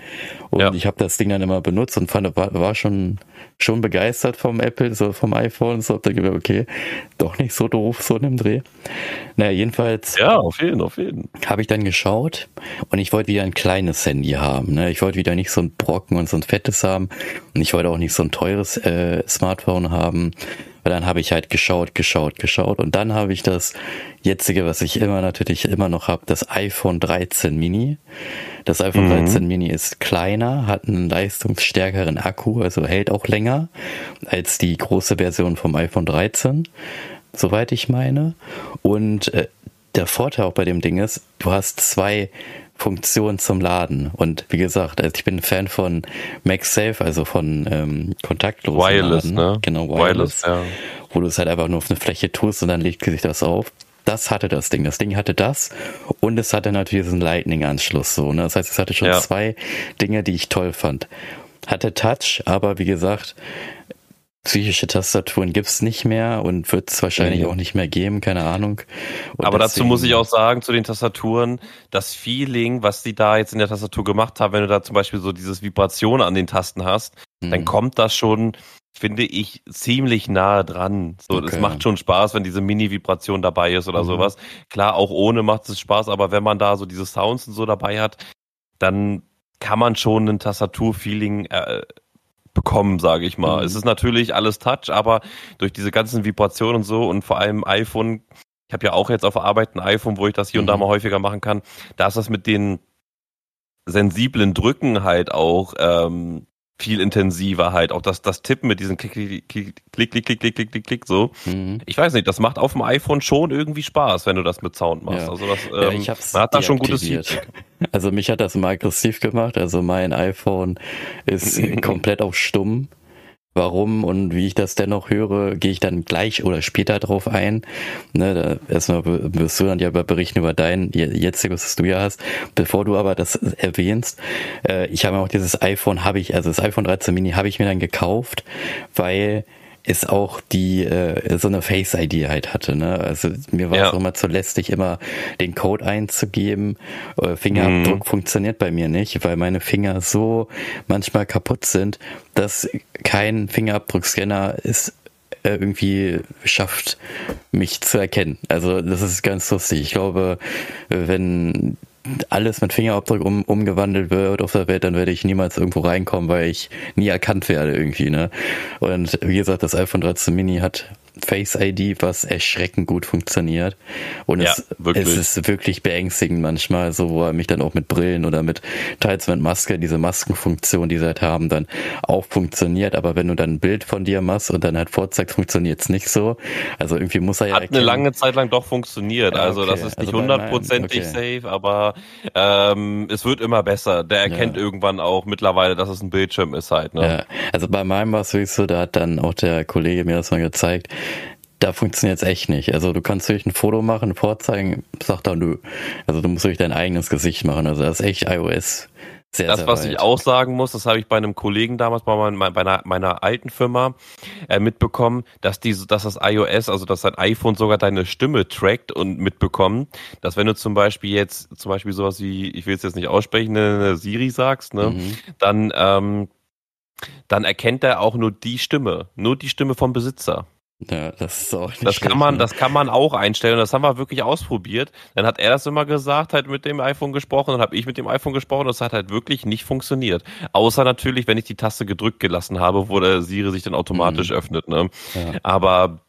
Und ja. ich habe das Ding dann immer benutzt und fand, war, war schon, schon begeistert vom Apple, so vom iPhone, so, da gedacht, okay, doch nicht so doof, so in dem Dreh. Naja, jedenfalls. Ja, auf jeden, auf jeden. Habe ich dann geschaut und ich wollte wieder ein kleines Handy haben. Ne? Ich wollte wieder nicht so ein Brocken und so ein fettes haben und ich wollte auch nicht so ein teures äh, Smartphone haben. Weil dann habe ich halt geschaut, geschaut, geschaut und dann habe ich das jetzige, was ich immer natürlich immer noch habe, das iPhone 13 Mini. Das iPhone mhm. 13 Mini ist kleiner, hat einen leistungsstärkeren Akku, also hält auch länger als die große Version vom iPhone 13, soweit ich meine. Und äh, der Vorteil auch bei dem Ding ist, du hast zwei Funktion zum Laden. Und wie gesagt, also ich bin ein Fan von MagSafe, also von ähm, kontaktlosen Wireless, Laden. ne? Genau, Wireless. Wireless ja. Wo du es halt einfach nur auf eine Fläche tust und dann legt sich das auf. Das hatte das Ding. Das Ding hatte das und es hatte natürlich diesen Lightning-Anschluss so. Ne? Das heißt, es hatte schon ja. zwei Dinge, die ich toll fand. Hatte Touch, aber wie gesagt, psychische Tastaturen gibt's nicht mehr und wird es wahrscheinlich mhm. auch nicht mehr geben, keine Ahnung. Und Aber dazu muss ich auch sagen, zu den Tastaturen, das Feeling, was die da jetzt in der Tastatur gemacht haben, wenn du da zum Beispiel so dieses Vibration an den Tasten hast, mhm. dann kommt das schon, finde ich, ziemlich nahe dran. So, es macht schon Spaß, wenn diese Mini-Vibration dabei ist oder mhm. sowas. Klar, auch ohne macht es Spaß, aber wenn man da so diese Sounds und so dabei hat, dann kann man schon ein Tastaturfeeling äh, bekommen, sage ich mal. Mhm. Es ist natürlich alles Touch, aber durch diese ganzen Vibrationen und so und vor allem iPhone, ich habe ja auch jetzt auf Arbeit ein iPhone, wo ich das hier mhm. und da mhm. mal häufiger machen kann, da ist das mit den sensiblen Drücken halt auch ähm, viel intensiver halt. Auch das, das Tippen mit diesem Klick, Klick, Klick, Klick, Klick, Klick, Klick, Klick, Klick, so. Mhm. Ich weiß nicht, das macht auf dem iPhone schon irgendwie Spaß, wenn du das mit Sound machst. Ja. Also das, ähm, ja, ich hab's man hat da schon gutes Feedback. Also mich hat das mal aggressiv gemacht. Also mein iPhone ist komplett auf stumm. Warum und wie ich das dennoch höre, gehe ich dann gleich oder später drauf ein. Ne, da erstmal wirst du dann ja berichten über dein jetziges, was du ja hast. Bevor du aber das erwähnst, äh, ich habe auch dieses iPhone, habe ich, also das iPhone 13 Mini habe ich mir dann gekauft, weil ist auch die äh, so eine Face ID halt hatte. Ne? Also mir war ja. es auch immer zu lästig, immer den Code einzugeben. Äh, Fingerabdruck mhm. funktioniert bei mir nicht, weil meine Finger so manchmal kaputt sind, dass kein Fingerabdruckscanner ist äh, irgendwie schafft, mich zu erkennen. Also das ist ganz lustig. Ich glaube, wenn alles mit Fingerabdruck um, umgewandelt wird auf der Welt, dann werde ich niemals irgendwo reinkommen, weil ich nie erkannt werde irgendwie, ne? Und wie gesagt, das iPhone 13 Mini hat Face ID, was erschreckend gut funktioniert. Und ja, es, es, ist wirklich beängstigend manchmal, so wo er mich dann auch mit Brillen oder mit teils mit Maske, diese Maskenfunktion, die sie halt haben, dann auch funktioniert. Aber wenn du dann ein Bild von dir machst und dann halt vorzeigst, funktioniert es nicht so. Also irgendwie muss er ja. Hat erkennen. eine lange Zeit lang doch funktioniert. Also okay. das ist nicht also hundertprozentig also okay. safe, aber ähm, es wird immer besser. Der erkennt ja. irgendwann auch mittlerweile, dass es ein Bildschirm ist halt. Ne? Ja. Also bei meinem war es wirklich so, da hat dann auch der Kollege mir das mal gezeigt, da funktioniert es echt nicht. Also du kannst natürlich ein Foto machen, vorzeigen, sagt er nö. Also du musst wirklich dein eigenes Gesicht machen. Also das ist echt iOS. Sehr, das, sehr was weit. ich auch sagen muss, das habe ich bei einem Kollegen damals bei, meiner, bei einer, meiner alten Firma äh, mitbekommen, dass diese, dass das iOS, also dass dein iPhone sogar deine Stimme trackt und mitbekommen, dass wenn du zum Beispiel jetzt zum Beispiel sowas wie, ich will es jetzt nicht aussprechen, eine Siri sagst, ne, mhm. dann ähm, dann erkennt er auch nur die Stimme, nur die Stimme vom Besitzer. Ja, das ist auch nicht Das kann man, das kann man auch einstellen und das haben wir wirklich ausprobiert. Dann hat er das immer gesagt, halt mit dem iPhone gesprochen, dann habe ich mit dem iPhone gesprochen und das hat halt wirklich nicht funktioniert. Außer natürlich, wenn ich die Taste gedrückt gelassen habe, wo der Siri sich dann automatisch mhm. öffnet. Ne? Ja. Aber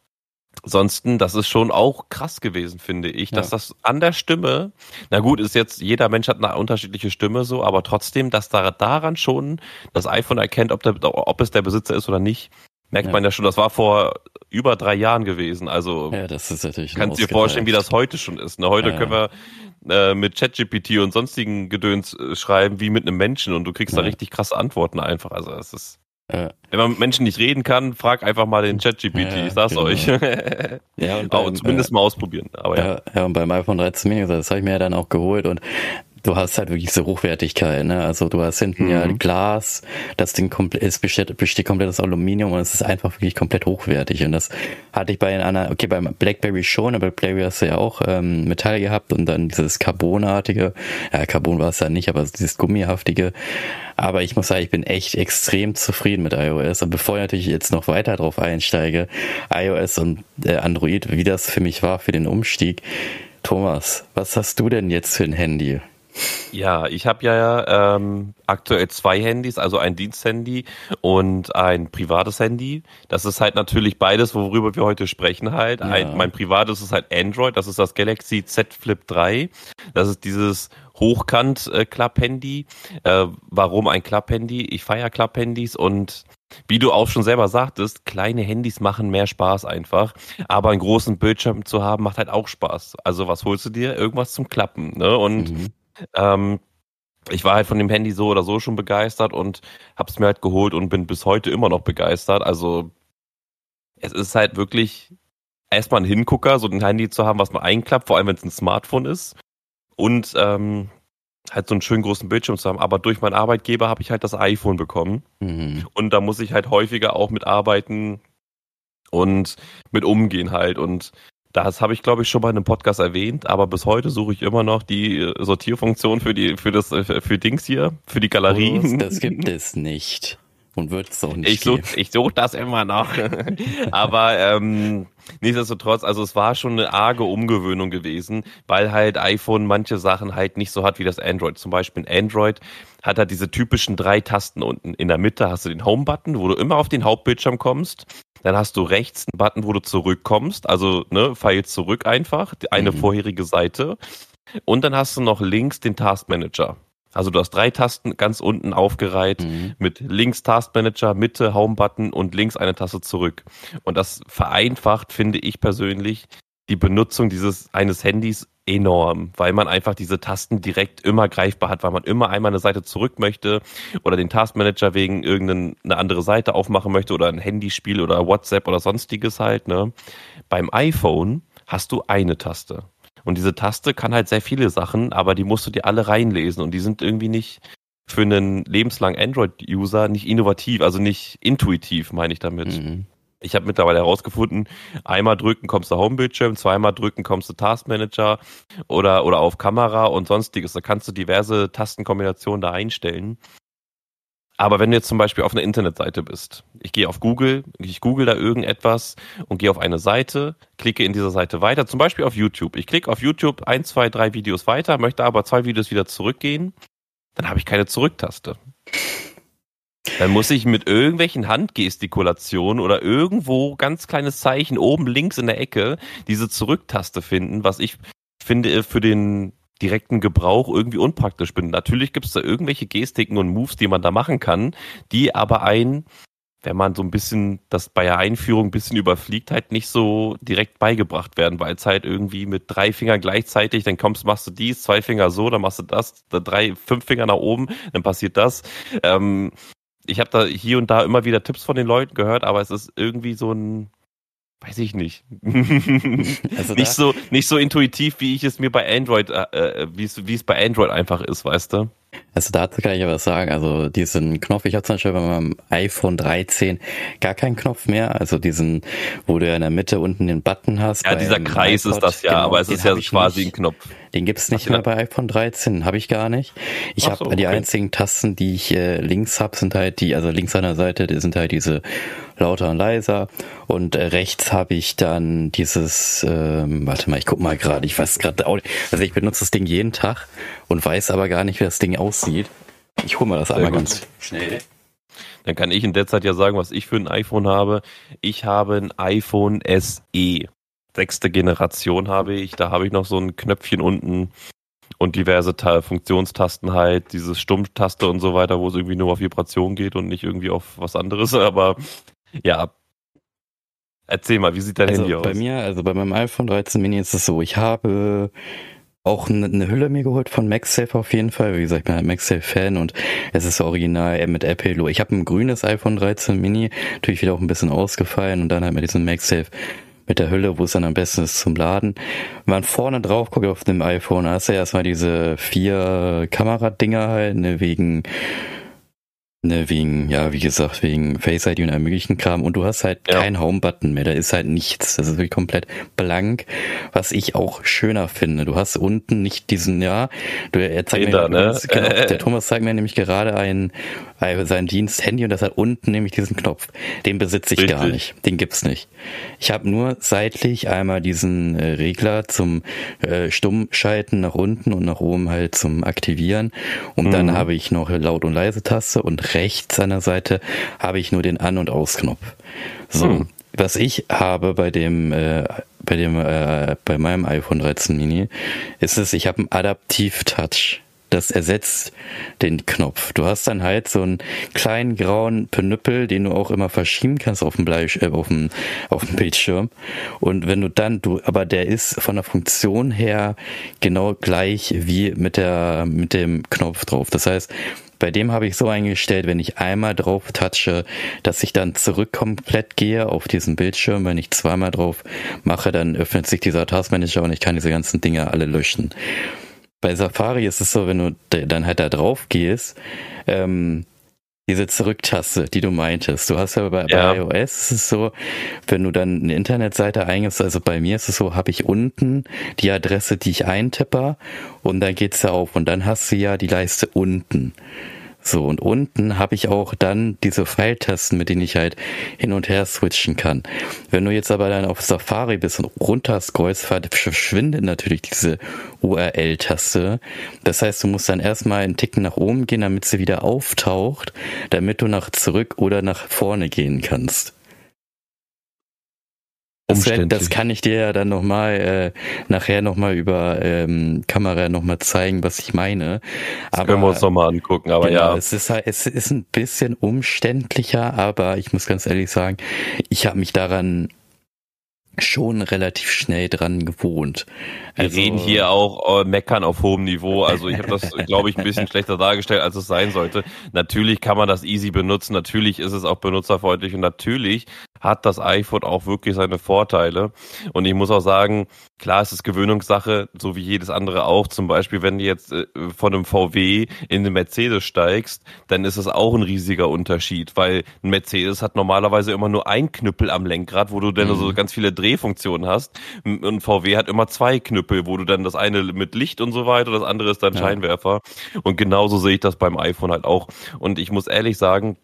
Ansonsten, das ist schon auch krass gewesen, finde ich, dass ja. das an der Stimme, na gut, ist jetzt, jeder Mensch hat eine unterschiedliche Stimme so, aber trotzdem, dass da daran schon das iPhone erkennt, ob, der, ob es der Besitzer ist oder nicht, merkt ja. man ja schon, das war vor über drei Jahren gewesen. Also ja, das ist natürlich kannst dir vorstellen, wie das heute schon ist. Ne? Heute ja, können wir äh, mit ChatGPT und sonstigen Gedöns äh, schreiben wie mit einem Menschen und du kriegst da richtig krasse Antworten einfach. Also es ist ja. Wenn man mit Menschen nicht reden kann, frag einfach mal den ChatGPT, ja, ich sag's genau. euch. ja, und beim, Aber zumindest äh, mal ausprobieren. Aber ja. ja, und beim iPhone 13 Mini, das habe ich mir ja dann auch geholt und du hast halt wirklich diese Hochwertigkeit, ne? Also du hast hinten mhm. ja Glas, das Ding komplett, es besteht, besteht komplett aus Aluminium und es ist einfach wirklich komplett hochwertig. Und das hatte ich bei einer, okay, beim Blackberry schon, aber Blackberry hast du ja auch ähm, Metall gehabt und dann dieses Carbonartige, ja, Carbon war es ja nicht, aber dieses Gummihaftige. Aber ich muss sagen, ich bin echt extrem zufrieden mit iOS. Und bevor ich natürlich jetzt noch weiter drauf einsteige, iOS und äh, Android, wie das für mich war für den Umstieg. Thomas, was hast du denn jetzt für ein Handy? Ja, ich habe ja ähm, aktuell zwei Handys, also ein Diensthandy und ein privates Handy. Das ist halt natürlich beides, worüber wir heute sprechen halt. Ja. Ein, mein privates ist halt Android, das ist das Galaxy Z Flip 3. Das ist dieses Hochkant-Klapp-Handy. Äh, warum ein Klapp-Handy? Ich feiere Klapp-Handys und wie du auch schon selber sagtest, kleine Handys machen mehr Spaß einfach. Aber einen großen Bildschirm zu haben, macht halt auch Spaß. Also was holst du dir? Irgendwas zum Klappen. Ne? Und mhm. Ähm, ich war halt von dem Handy so oder so schon begeistert und hab's mir halt geholt und bin bis heute immer noch begeistert. Also es ist halt wirklich erstmal ein Hingucker, so ein Handy zu haben, was man einklappt, vor allem wenn es ein Smartphone ist. Und ähm, halt so einen schönen großen Bildschirm zu haben. Aber durch meinen Arbeitgeber habe ich halt das iPhone bekommen. Mhm. Und da muss ich halt häufiger auch mit arbeiten und mit umgehen halt. Und das habe ich, glaube ich, schon mal in einem Podcast erwähnt, aber bis heute suche ich immer noch die äh, Sortierfunktion für die, für das, äh, für Dings hier, für die Galerie. Das gibt es nicht. Und wird es auch nicht. Ich suche such das immer noch. aber ähm, nichtsdestotrotz, also es war schon eine arge Umgewöhnung gewesen, weil halt iPhone manche Sachen halt nicht so hat wie das Android. Zum Beispiel Android hat halt diese typischen drei Tasten unten. In der Mitte hast du den Home-Button, wo du immer auf den Hauptbildschirm kommst. Dann hast du rechts einen Button, wo du zurückkommst, also ne, Pfeil zurück einfach, eine mhm. vorherige Seite. Und dann hast du noch links den Task Manager. Also du hast drei Tasten ganz unten aufgereiht mhm. mit links Taskmanager, Mitte Home-Button und links eine Taste zurück. Und das vereinfacht, finde ich persönlich, die Benutzung dieses eines Handys enorm, weil man einfach diese Tasten direkt immer greifbar hat, weil man immer einmal eine Seite zurück möchte oder den Taskmanager wegen irgendeine andere Seite aufmachen möchte oder ein Handyspiel oder WhatsApp oder sonstiges halt. Ne? Beim iPhone hast du eine Taste. Und diese Taste kann halt sehr viele Sachen, aber die musst du dir alle reinlesen und die sind irgendwie nicht für einen lebenslangen Android-User nicht innovativ, also nicht intuitiv, meine ich damit. Mhm. Ich habe mittlerweile herausgefunden, einmal drücken kommst du Homebildschirm, zweimal drücken kommst du Taskmanager oder, oder auf Kamera und sonstiges. Da kannst du diverse Tastenkombinationen da einstellen. Aber wenn du jetzt zum Beispiel auf einer Internetseite bist, ich gehe auf Google, ich google da irgendetwas und gehe auf eine Seite, klicke in dieser Seite weiter, zum Beispiel auf YouTube. Ich klicke auf YouTube ein, zwei, drei Videos weiter, möchte aber zwei Videos wieder zurückgehen, dann habe ich keine Zurücktaste. Dann muss ich mit irgendwelchen Handgestikulationen oder irgendwo ganz kleines Zeichen oben links in der Ecke diese Zurücktaste finden, was ich finde für den direkten Gebrauch irgendwie unpraktisch bin. Natürlich gibt es da irgendwelche Gestiken und Moves, die man da machen kann, die aber ein, wenn man so ein bisschen das bei der Einführung ein bisschen überfliegt, halt nicht so direkt beigebracht werden, weil es halt irgendwie mit drei Fingern gleichzeitig, dann kommst, machst du dies, zwei Finger so, dann machst du das, drei, fünf Finger nach oben, dann passiert das. Ähm, ich habe da hier und da immer wieder Tipps von den Leuten gehört, aber es ist irgendwie so ein Weiß ich nicht. also nicht so nicht so intuitiv, wie ich es mir bei Android, äh, äh wie es wie es bei Android einfach ist, weißt du? Also dazu kann ich aber sagen, also diesen Knopf, ich habe zum Beispiel bei meinem iPhone 13 gar keinen Knopf mehr, also diesen, wo du ja in der Mitte unten den Button hast. Ja, dieser Kreis iPod, ist das ja, genau, aber es ist ja quasi nicht. ein Knopf. Den gibt's nicht Ach, mehr bei iPhone 13, habe ich gar nicht. Ich habe so, die okay. einzigen Tasten, die ich äh, links hab, sind halt die, also links an der Seite, die sind halt diese lauter und leiser und äh, rechts habe ich dann dieses, ähm, warte mal, ich guck mal gerade, ich weiß gerade, also ich benutze das Ding jeden Tag und weiß aber gar nicht, wie das Ding aussieht. Ich hole mal das Sehr einmal gut. ganz schnell. Dann kann ich in der Zeit ja sagen, was ich für ein iPhone habe. Ich habe ein iPhone SE. Sechste Generation habe ich. Da habe ich noch so ein Knöpfchen unten und diverse Funktionstasten halt, dieses Stummtaste und so weiter, wo es irgendwie nur auf Vibration geht und nicht irgendwie auf was anderes. Aber ja, erzähl mal, wie sieht dein also Handy aus? Bei mir, also bei meinem iPhone 13 Mini ist es so, ich habe auch eine, Hülle mir geholt von MagSafe auf jeden Fall. Wie gesagt, ich bin halt MagSafe-Fan und es ist original mit Apple. Ich habe ein grünes iPhone 13 Mini, natürlich wieder auch ein bisschen ausgefallen und dann halt mit diesem MagSafe mit der Hülle, wo es dann am besten ist zum Laden. Wenn man vorne drauf guckt auf dem iPhone, hast du erstmal diese vier Kameradinger halt, ne, wegen Ne, wegen, ja, wie gesagt, wegen Face ID und allem möglichen Kram. Und du hast halt ja. keinen Home-Button mehr. Da ist halt nichts. Das ist wirklich komplett blank, was ich auch schöner finde. Du hast unten nicht diesen, ja, du, er zeigt Hinter, mir, ne? genau, der Thomas zeigt mir nämlich gerade ein, ein sein Dienst-Handy und das hat unten nämlich diesen Knopf. Den besitze ich Richtig. gar nicht. Den gibt's nicht. Ich habe nur seitlich einmal diesen äh, Regler zum äh, Stummschalten nach unten und nach oben halt zum Aktivieren. Und mhm. dann habe ich noch laut und leise Taste und rechts an der Seite habe ich nur den An- und Ausknopf. So, hm. was ich habe bei dem äh, bei dem äh, bei meinem iPhone 13 Mini ist es, ich habe einen Adaptiv-Touch. Das ersetzt den Knopf. Du hast dann halt so einen kleinen grauen Penüppel, den du auch immer verschieben kannst auf dem, Bleisch, äh, auf dem, auf dem Bildschirm. Und wenn du dann, du, aber der ist von der Funktion her genau gleich wie mit der, mit dem Knopf drauf. Das heißt, bei dem habe ich so eingestellt, wenn ich einmal drauf touche, dass ich dann zurück komplett gehe auf diesen Bildschirm. Wenn ich zweimal drauf mache, dann öffnet sich dieser Taskmanager und ich kann diese ganzen Dinge alle löschen. Bei Safari ist es so, wenn du dann halt da drauf gehst, ähm, diese Zurücktaste, die du meintest. Du hast ja bei, ja. bei iOS ist es so, wenn du dann eine Internetseite eingibst, also bei mir ist es so, habe ich unten die Adresse, die ich eintippe und dann geht's ja auf und dann hast du ja die Leiste unten. So, und unten habe ich auch dann diese Pfeiltasten, mit denen ich halt hin und her switchen kann. Wenn du jetzt aber dann auf Safari bist und runter scrollst, verschwindet natürlich diese URL-Taste. Das heißt, du musst dann erstmal einen Ticken nach oben gehen, damit sie wieder auftaucht, damit du nach zurück oder nach vorne gehen kannst. Das, das kann ich dir ja dann nochmal äh, nachher nochmal über ähm, Kamera nochmal zeigen, was ich meine. Das aber, können wir uns nochmal angucken, aber genau, ja. Es ist halt, es ist ein bisschen umständlicher, aber ich muss ganz ehrlich sagen, ich habe mich daran schon relativ schnell dran gewohnt. Also, Wir reden hier auch äh, meckern auf hohem Niveau. Also ich habe das, glaube ich, ein bisschen schlechter dargestellt, als es sein sollte. Natürlich kann man das easy benutzen, natürlich ist es auch benutzerfreundlich und natürlich hat das iPhone auch wirklich seine Vorteile. Und ich muss auch sagen, klar, es ist Gewöhnungssache, so wie jedes andere auch. Zum Beispiel, wenn du jetzt äh, von einem VW in den Mercedes steigst, dann ist es auch ein riesiger Unterschied, weil ein Mercedes hat normalerweise immer nur ein Knüppel am Lenkrad, wo du dann mhm. so ganz viele Drehfunktionen hast. Und ein VW hat immer zwei Knüppel, wo du dann das eine mit Licht und so weiter, das andere ist dann ja. Scheinwerfer. Und genauso sehe ich das beim iPhone halt auch. Und ich muss ehrlich sagen,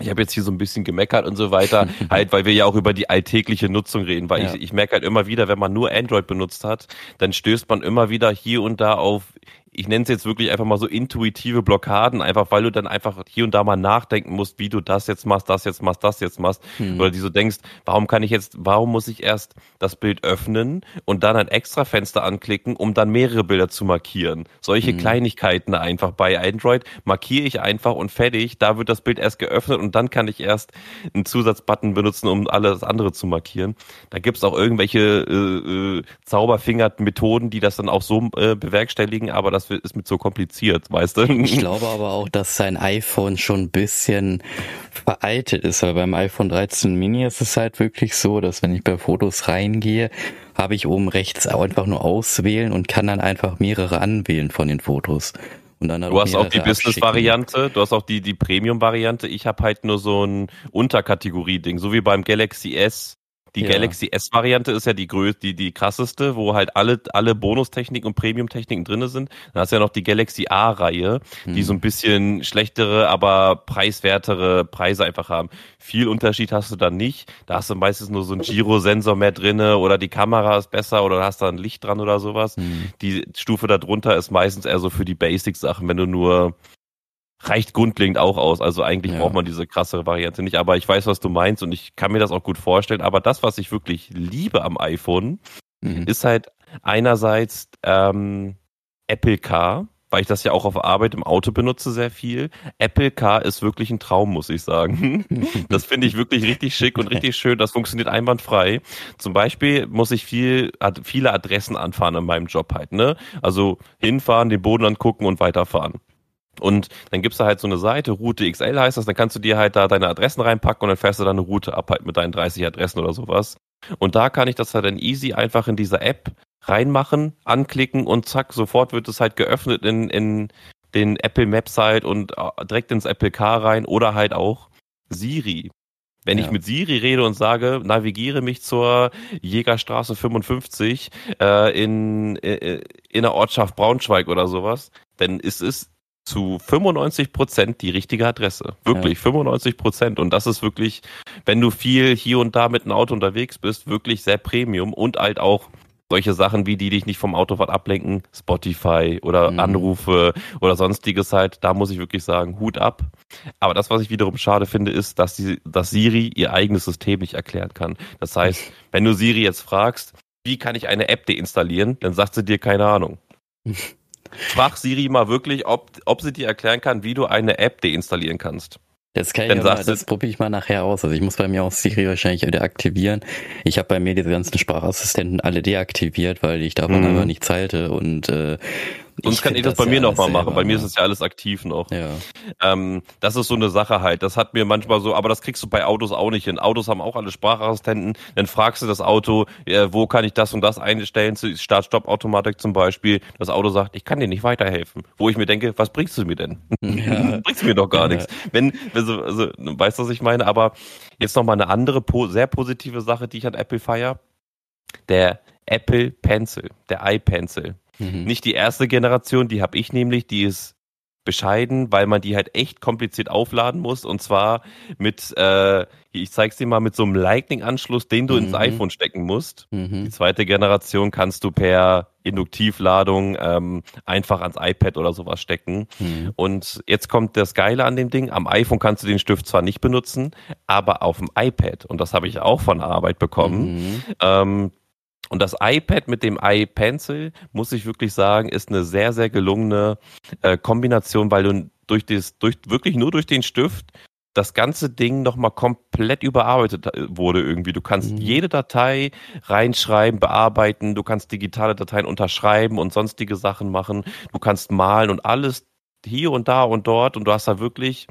ich habe jetzt hier so ein bisschen gemeckert und so weiter, halt, weil wir ja auch über die alltägliche Nutzung reden, weil ja. ich, ich merke halt immer wieder, wenn man nur Android benutzt hat, dann stößt man immer wieder hier und da auf ich nenne es jetzt wirklich einfach mal so intuitive Blockaden, einfach weil du dann einfach hier und da mal nachdenken musst, wie du das jetzt machst, das jetzt machst, das jetzt machst. Mhm. Oder die so denkst, warum kann ich jetzt, warum muss ich erst das Bild öffnen und dann ein extra Fenster anklicken, um dann mehrere Bilder zu markieren. Solche mhm. Kleinigkeiten einfach bei Android markiere ich einfach und fertig. Da wird das Bild erst geöffnet und dann kann ich erst einen Zusatzbutton benutzen, um alles andere zu markieren. Da gibt's auch irgendwelche äh, äh, Zauberfinger-Methoden, die das dann auch so äh, bewerkstelligen, aber das das ist mit so kompliziert, weißt du? Ich glaube aber auch, dass sein iPhone schon ein bisschen veraltet ist, weil beim iPhone 13 Mini ist es halt wirklich so, dass wenn ich bei Fotos reingehe, habe ich oben rechts einfach nur auswählen und kann dann einfach mehrere anwählen von den Fotos. Und dann du hast auch die Business-Variante, du hast auch die, die Premium-Variante. Ich habe halt nur so ein Unterkategorie-Ding, so wie beim Galaxy S die ja. Galaxy S-Variante ist ja die größte, die, die krasseste, wo halt alle, alle Bonustechniken und Premium-Techniken drinne sind. Dann hast du ja noch die Galaxy A-Reihe, hm. die so ein bisschen schlechtere, aber preiswertere Preise einfach haben. Viel Unterschied hast du da nicht. Da hast du meistens nur so einen Giro-Sensor mehr drinne oder die Kamera ist besser oder hast da ein Licht dran oder sowas. Hm. Die Stufe darunter ist meistens eher so für die Basic-Sachen, wenn du nur reicht grundlegend auch aus. Also eigentlich ja. braucht man diese krassere Variante nicht. Aber ich weiß, was du meinst und ich kann mir das auch gut vorstellen. Aber das, was ich wirklich liebe am iPhone, mhm. ist halt einerseits ähm, Apple Car, weil ich das ja auch auf Arbeit im Auto benutze sehr viel. Apple Car ist wirklich ein Traum, muss ich sagen. Das finde ich wirklich richtig schick und richtig schön. Das funktioniert einwandfrei. Zum Beispiel muss ich viel, viele Adressen anfahren in meinem Job halt, ne? Also hinfahren, den Boden angucken und weiterfahren. Und dann gibt's da halt so eine Seite, Route XL heißt das, dann kannst du dir halt da deine Adressen reinpacken und dann fährst du da eine Route ab halt mit deinen 30 Adressen oder sowas. Und da kann ich das halt dann easy einfach in dieser App reinmachen, anklicken und zack, sofort wird es halt geöffnet in, in den Apple Maps halt und äh, direkt ins Apple Car rein oder halt auch Siri. Wenn ja. ich mit Siri rede und sage, navigiere mich zur Jägerstraße 55 äh, in, äh, in der Ortschaft Braunschweig oder sowas, dann ist es zu 95 Prozent die richtige Adresse. Wirklich, ja. 95 Prozent. Und das ist wirklich, wenn du viel hier und da mit einem Auto unterwegs bist, wirklich sehr Premium und halt auch solche Sachen wie die dich nicht vom Autofahrt ablenken, Spotify oder mhm. Anrufe oder sonstiges halt, da muss ich wirklich sagen, Hut ab. Aber das, was ich wiederum schade finde, ist, dass, die, dass Siri ihr eigenes System nicht erklären kann. Das heißt, wenn du Siri jetzt fragst, wie kann ich eine App deinstallieren, dann sagt sie dir keine Ahnung. Frag Siri mal wirklich, ob, ob sie dir erklären kann, wie du eine App deinstallieren kannst. Das kann ich aber, das probiere ich mal nachher aus. Also ich muss bei mir auch Siri wahrscheinlich wieder aktivieren. Ich habe bei mir diese ganzen Sprachassistenten alle deaktiviert, weil ich davon mhm. einfach nichts halte und äh, Sonst kann ich das, das bei mir ja nochmal machen. Bei mir ist es ja alles aktiv noch. Ja. Ähm, das ist so eine Sache halt. Das hat mir manchmal so, aber das kriegst du bei Autos auch nicht hin. Autos haben auch alle Sprachassistenten. Dann fragst du das Auto, äh, wo kann ich das und das einstellen, Start-Stopp-Automatik zum Beispiel. Das Auto sagt, ich kann dir nicht weiterhelfen. Wo ich mir denke, was bringst du mir denn? Ja. bringst du mir doch gar nichts. Wenn, also, also, weißt du, was ich meine? Aber jetzt nochmal eine andere, sehr positive Sache, die ich an Apple feier. Der Apple Pencil, der iPencil. Mhm. Nicht die erste Generation, die habe ich nämlich, die ist bescheiden, weil man die halt echt kompliziert aufladen muss und zwar mit, äh, ich zeig's dir mal, mit so einem Lightning-Anschluss, den du mhm. ins iPhone stecken musst. Mhm. Die zweite Generation kannst du per Induktivladung ähm, einfach ans iPad oder sowas stecken. Mhm. Und jetzt kommt das Geile an dem Ding. Am iPhone kannst du den Stift zwar nicht benutzen, aber auf dem iPad, und das habe ich auch von Arbeit bekommen, mhm. ähm, und das iPad mit dem iPencil, muss ich wirklich sagen, ist eine sehr, sehr gelungene äh, Kombination, weil du durch das, durch, wirklich nur durch den Stift das ganze Ding nochmal komplett überarbeitet äh, wurde irgendwie. Du kannst mhm. jede Datei reinschreiben, bearbeiten, du kannst digitale Dateien unterschreiben und sonstige Sachen machen. Du kannst malen und alles hier und da und dort und du hast da wirklich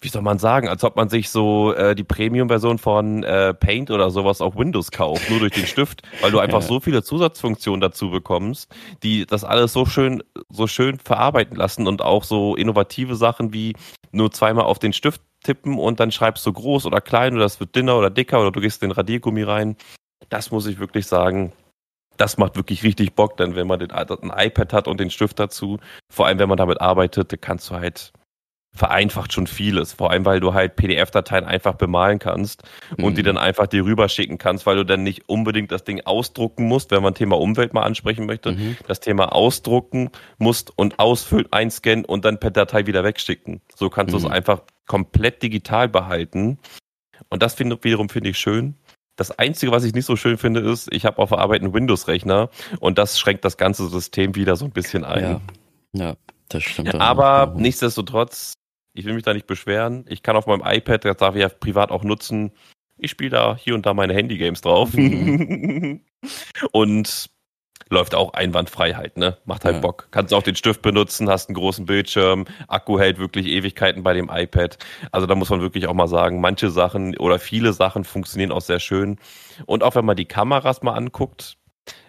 wie soll man sagen, als ob man sich so äh, die Premium-Version von äh, Paint oder sowas auf Windows kauft, nur durch den Stift, weil du einfach ja. so viele Zusatzfunktionen dazu bekommst, die das alles so schön, so schön verarbeiten lassen und auch so innovative Sachen wie nur zweimal auf den Stift tippen und dann schreibst du groß oder klein oder es wird dünner oder dicker oder du gehst den Radiergummi rein. Das muss ich wirklich sagen. Das macht wirklich richtig Bock, denn wenn man den, ein iPad hat und den Stift dazu, vor allem wenn man damit arbeitet, kannst du halt vereinfacht schon vieles. Vor allem, weil du halt PDF-Dateien einfach bemalen kannst und mhm. die dann einfach dir rüberschicken kannst, weil du dann nicht unbedingt das Ding ausdrucken musst, wenn man Thema Umwelt mal ansprechen möchte, mhm. das Thema ausdrucken musst und ausfüllen, einscannen und dann per Datei wieder wegschicken. So kannst mhm. du es einfach komplett digital behalten. Und das find, wiederum finde ich schön. Das Einzige, was ich nicht so schön finde, ist, ich habe auf der Arbeit einen Windows-Rechner und das schränkt das ganze System wieder so ein bisschen ein. Ja, ja das stimmt. Aber nichtsdestotrotz, ich will mich da nicht beschweren. Ich kann auf meinem iPad, das darf ich ja privat auch nutzen. Ich spiele da hier und da meine Handygames drauf. Mhm. und läuft auch einwandfrei halt, ne? Macht halt ja. Bock. Kannst auch den Stift benutzen, hast einen großen Bildschirm, Akku hält wirklich Ewigkeiten bei dem iPad. Also da muss man wirklich auch mal sagen, manche Sachen oder viele Sachen funktionieren auch sehr schön. Und auch wenn man die Kameras mal anguckt,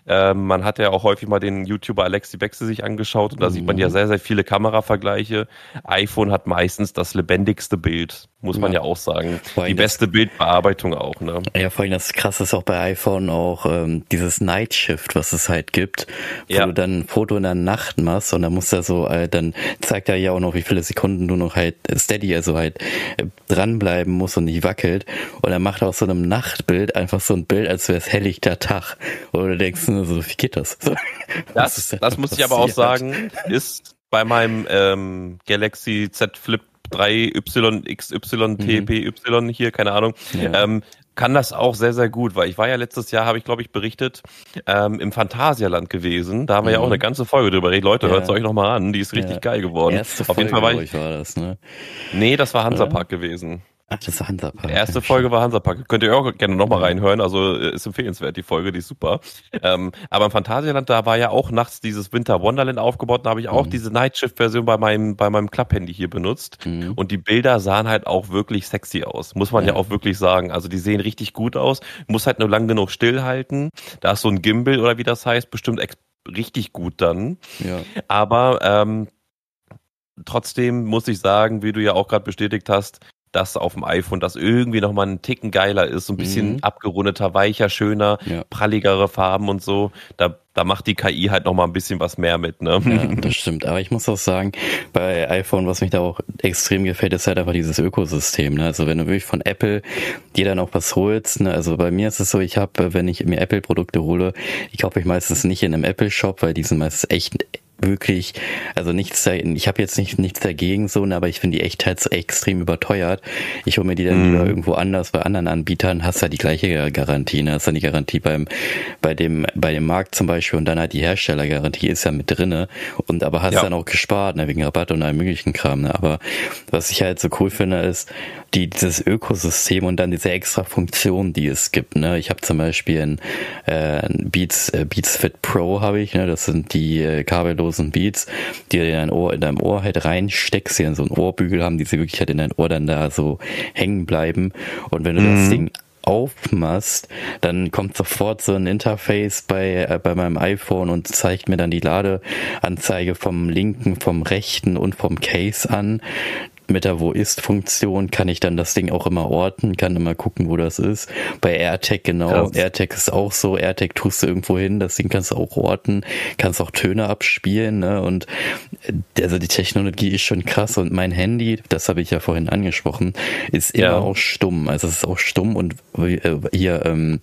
ähm, man hat ja auch häufig mal den YouTuber Alexi Bexe sich angeschaut und da mhm. sieht man ja mhm. sehr, sehr viele Kameravergleiche. iPhone hat meistens das lebendigste Bild, muss ja. man ja auch sagen. Die beste Bildbearbeitung auch, ne? Ja, vor allem das krasse ist auch bei iPhone auch ähm, dieses Night Shift, was es halt gibt, wo ja. du dann ein Foto in der Nacht machst und dann musst du so, äh, dann zeigt er ja auch noch, wie viele Sekunden du noch halt steady, also halt äh, dranbleiben musst und nicht wackelt. Und er macht auch so einem Nachtbild einfach so ein Bild, als wäre es helllichter Tag. Oder du denkst, so, wie geht das? Das, das muss ich aber auch sagen, ist bei meinem ähm, Galaxy Z Flip 3 YXY mhm. hier, keine Ahnung, ja. ähm, kann das auch sehr, sehr gut, weil ich war ja letztes Jahr, habe ich glaube ich berichtet, ähm, im Phantasialand gewesen. Da haben wir mhm. ja auch mhm. eine ganze Folge drüber. Hey, Leute, ja. hört es euch nochmal an, die ist richtig ja. geil geworden. Erste Auf jeden Fall war ich. War das, ne? Nee, das war Hansapark gewesen. Ach, das ist Hansapark. Erste Folge war Hansapark. Könnt ihr auch gerne nochmal reinhören. Also äh, ist empfehlenswert, die Folge, die ist super. Ähm, aber im Phantasialand, da war ja auch nachts dieses Winter Wonderland aufgebaut. Da habe ich auch mhm. diese Nightshift-Version bei meinem, bei meinem Club-Handy hier benutzt. Mhm. Und die Bilder sahen halt auch wirklich sexy aus. Muss man ja. ja auch wirklich sagen. Also die sehen richtig gut aus. Muss halt nur lang genug stillhalten. Da ist so ein Gimbal oder wie das heißt, bestimmt richtig gut dann. Ja. Aber ähm, trotzdem muss ich sagen, wie du ja auch gerade bestätigt hast, dass auf dem iPhone das irgendwie nochmal einen Ticken geiler ist, so ein bisschen mhm. abgerundeter, weicher, schöner, ja. pralligere Farben und so. Da, da macht die KI halt nochmal ein bisschen was mehr mit, ne? Ja, das stimmt. Aber ich muss auch sagen, bei iPhone, was mich da auch extrem gefällt, ist halt einfach dieses Ökosystem, ne? Also wenn du wirklich von Apple dir dann auch was holst, ne? Also bei mir ist es so, ich habe, wenn ich mir Apple-Produkte hole, ich kaufe ich meistens nicht in einem Apple-Shop, weil die sind meistens echt wirklich, also nichts, ich habe jetzt nicht nichts dagegen so, ne, aber ich finde die echt halt so extrem überteuert. Ich hole mir die dann mhm. lieber irgendwo anders bei anderen Anbietern, hast halt die gleiche Garantie, ne? Hast dann die Garantie beim bei dem bei dem Markt zum Beispiel und dann halt die Herstellergarantie ist ja mit drinne und aber hast ja. dann auch gespart, ne, wegen Rabatt und allem möglichen Kram, ne? Aber was ich halt so cool finde, ist die dieses Ökosystem und dann diese extra Funktion, die es gibt, ne? Ich habe zum Beispiel ein, äh, ein Beats äh, Beats Fit Pro habe ich, ne? Das sind die äh, kabellosen Beats, die du in dein Ohr, in deinem Ohr halt reinsteckst, die dann so einen Ohrbügel haben, die sie wirklich halt in dein Ohr dann da so hängen bleiben. Und wenn du mhm. das Ding aufmachst, dann kommt sofort so ein Interface bei, äh, bei meinem iPhone und zeigt mir dann die Ladeanzeige vom linken, vom rechten und vom Case an mit der Wo ist Funktion kann ich dann das Ding auch immer orten, kann immer gucken, wo das ist. Bei AirTag genau. Krass. AirTag ist auch so. AirTag tust du irgendwo hin, das Ding kannst du auch orten, kannst auch Töne abspielen, ne? Und äh, also die Technologie ist schon krass und mein Handy, das habe ich ja vorhin angesprochen, ist immer ja. auch stumm. Also es ist auch stumm und äh, hier ähm,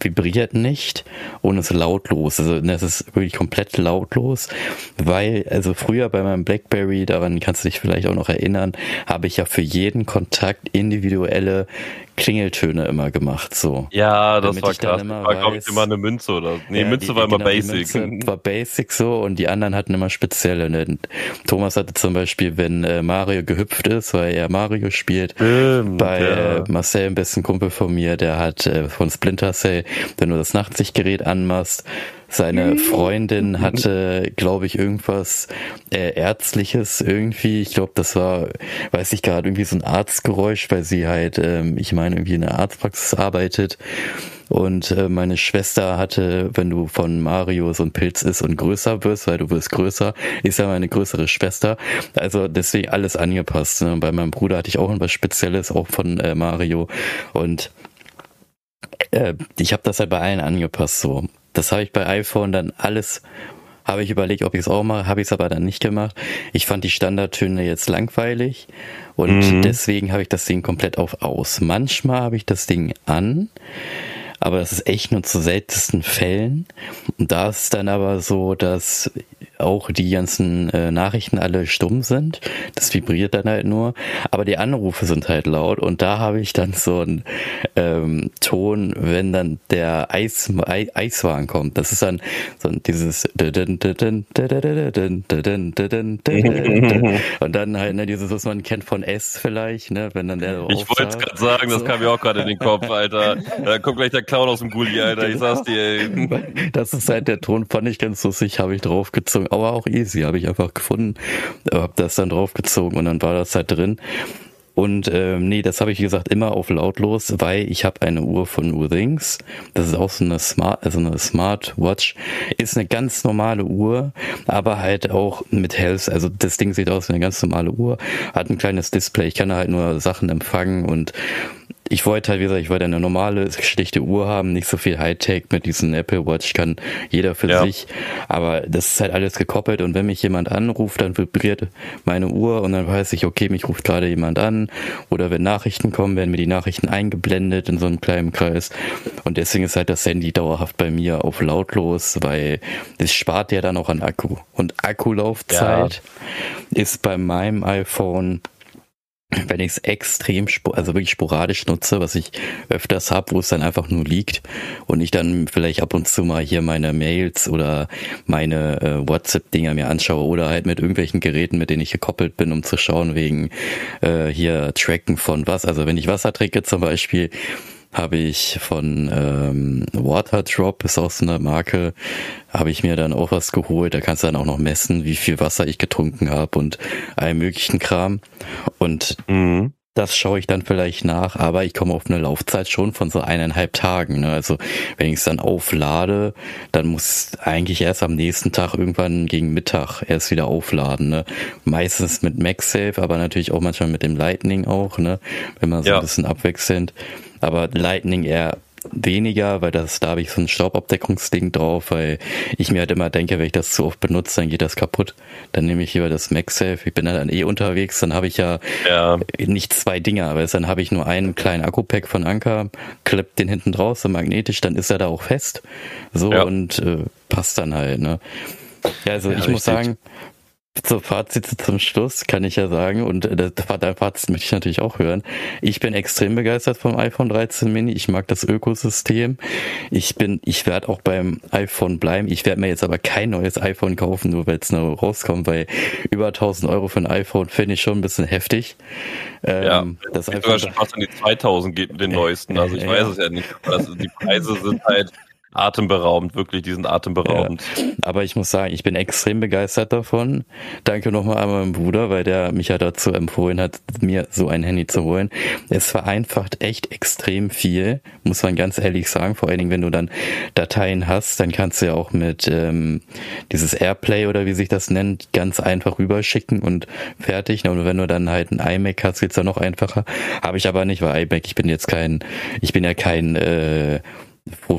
vibriert nicht und ist lautlos. Also ne, es ist wirklich komplett lautlos, weil also früher bei meinem BlackBerry, daran kannst du dich vielleicht auch noch erinnern, habe ich ja für jeden Kontakt individuelle Klingeltöne immer gemacht, so. Ja, das war krass. Immer war, glaube ich, immer eine Münze oder, nee, ja, Münze die, war immer genau, basic. Münze war basic so und die anderen hatten immer spezielle. Ne? Thomas hatte zum Beispiel, wenn äh, Mario gehüpft ist, weil er Mario spielt, Stimmt, bei ja. äh, Marcel, ein besten Kumpel von mir, der hat äh, von Splinter Cell, wenn du das Nachtsichtgerät anmachst, seine Freundin hatte, glaube ich, irgendwas äh, Ärztliches irgendwie. Ich glaube, das war, weiß ich gerade, irgendwie so ein Arztgeräusch, weil sie halt, ähm, ich meine, irgendwie in der Arztpraxis arbeitet. Und äh, meine Schwester hatte, wenn du von Mario so ein Pilz ist und größer wirst, weil du wirst größer, ist ja meine größere Schwester. Also deswegen alles angepasst. Ne? Bei meinem Bruder hatte ich auch was Spezielles, auch von äh, Mario. Und äh, ich habe das halt bei allen angepasst so. Das habe ich bei iPhone dann alles, habe ich überlegt, ob ich es auch mache, habe ich es aber dann nicht gemacht. Ich fand die Standardtöne jetzt langweilig und mhm. deswegen habe ich das Ding komplett auf aus. Manchmal habe ich das Ding an, aber das ist echt nur zu seltensten Fällen. Und da ist dann aber so, dass auch die ganzen äh, Nachrichten alle stumm sind. Das vibriert dann halt nur. Aber die Anrufe sind halt laut und da habe ich dann so einen ähm, Ton, wenn dann der Eis, Ei, Eiswagen kommt. Das ist dann so dieses und dann halt ne, dieses, was man kennt von S vielleicht, ne, wenn dann der Ich wollte es gerade sagen, das kam mir auch gerade in den Kopf, Alter. Da kommt gleich der Clown aus dem Gully, Alter. Ich sag's dir, ey. Das ist halt der Ton, fand ich ganz lustig, habe ich draufgezogen aber auch easy, habe ich einfach gefunden, habe das dann draufgezogen und dann war das halt drin. Und ähm, nee, das habe ich gesagt immer auf lautlos, weil ich habe eine Uhr von Uthings. Das ist auch so eine Smart, also eine Smartwatch. Ist eine ganz normale Uhr, aber halt auch mit Health. Also das Ding sieht aus wie eine ganz normale Uhr, hat ein kleines Display. Ich kann da halt nur Sachen empfangen und ich wollte halt, wie gesagt, ich wollte eine normale, schlichte Uhr haben, nicht so viel Hightech mit diesem Apple Watch, kann jeder für ja. sich. Aber das ist halt alles gekoppelt und wenn mich jemand anruft, dann vibriert meine Uhr und dann weiß ich, okay, mich ruft gerade jemand an. Oder wenn Nachrichten kommen, werden mir die Nachrichten eingeblendet in so einem kleinen Kreis. Und deswegen ist halt das Handy dauerhaft bei mir auf lautlos, weil es spart ja dann auch an Akku. Und Akkulaufzeit ja. ist bei meinem iPhone wenn ich es extrem, also wirklich sporadisch nutze, was ich öfters habe, wo es dann einfach nur liegt und ich dann vielleicht ab und zu mal hier meine Mails oder meine äh, WhatsApp-Dinger mir anschaue oder halt mit irgendwelchen Geräten, mit denen ich gekoppelt bin, um zu schauen wegen äh, hier Tracken von was. Also wenn ich Wasser trinke zum Beispiel, habe ich von ähm, Waterdrop, ist auch so eine Marke, habe ich mir dann auch was geholt. Da kannst du dann auch noch messen, wie viel Wasser ich getrunken habe und allen möglichen Kram. Und mhm. Das schaue ich dann vielleicht nach, aber ich komme auf eine Laufzeit schon von so eineinhalb Tagen. Ne? Also wenn ich es dann auflade, dann muss eigentlich erst am nächsten Tag irgendwann gegen Mittag erst wieder aufladen. Ne? Meistens mit MagSafe, aber natürlich auch manchmal mit dem Lightning auch, ne? wenn man so ja. ein bisschen abwechselnd aber Lightning eher weniger, weil das, da habe ich so ein Staubabdeckungsding drauf, weil ich mir halt immer denke, wenn ich das zu oft benutze, dann geht das kaputt. Dann nehme ich lieber das MagSafe. Ich bin dann eh unterwegs, dann habe ich ja, ja, nicht zwei Dinger, aber dann habe ich nur einen kleinen Akku-Pack von Anker, klepp den hinten draus, so magnetisch, dann ist er da auch fest. So ja. und äh, passt dann halt, ne? Ja, also ja, ich muss sagen, so Fazit zum Schluss kann ich ja sagen, und äh, dein Fazit möchte ich natürlich auch hören. Ich bin extrem begeistert vom iPhone 13 Mini. Ich mag das Ökosystem. Ich bin, ich werde auch beim iPhone bleiben. Ich werde mir jetzt aber kein neues iPhone kaufen, nur weil es noch rauskommt, weil über 1000 Euro für ein iPhone finde ich schon ein bisschen heftig. Ähm, ja, das iPhone schon fast in die 2000 geht mit den neuesten. Also ich äh, weiß es ja nicht. Also die Preise sind halt atemberaubend, wirklich, die sind atemberaubend. Ja, aber ich muss sagen, ich bin extrem begeistert davon. Danke nochmal an meinen Bruder, weil der mich ja dazu empfohlen hat, mir so ein Handy zu holen. Es vereinfacht echt extrem viel, muss man ganz ehrlich sagen. Vor allen Dingen, wenn du dann Dateien hast, dann kannst du ja auch mit ähm, dieses Airplay oder wie sich das nennt, ganz einfach rüberschicken und fertig. Und wenn du dann halt ein iMac hast, geht's ja noch einfacher. Habe ich aber nicht, weil iMac, ich bin jetzt kein, ich bin ja kein äh,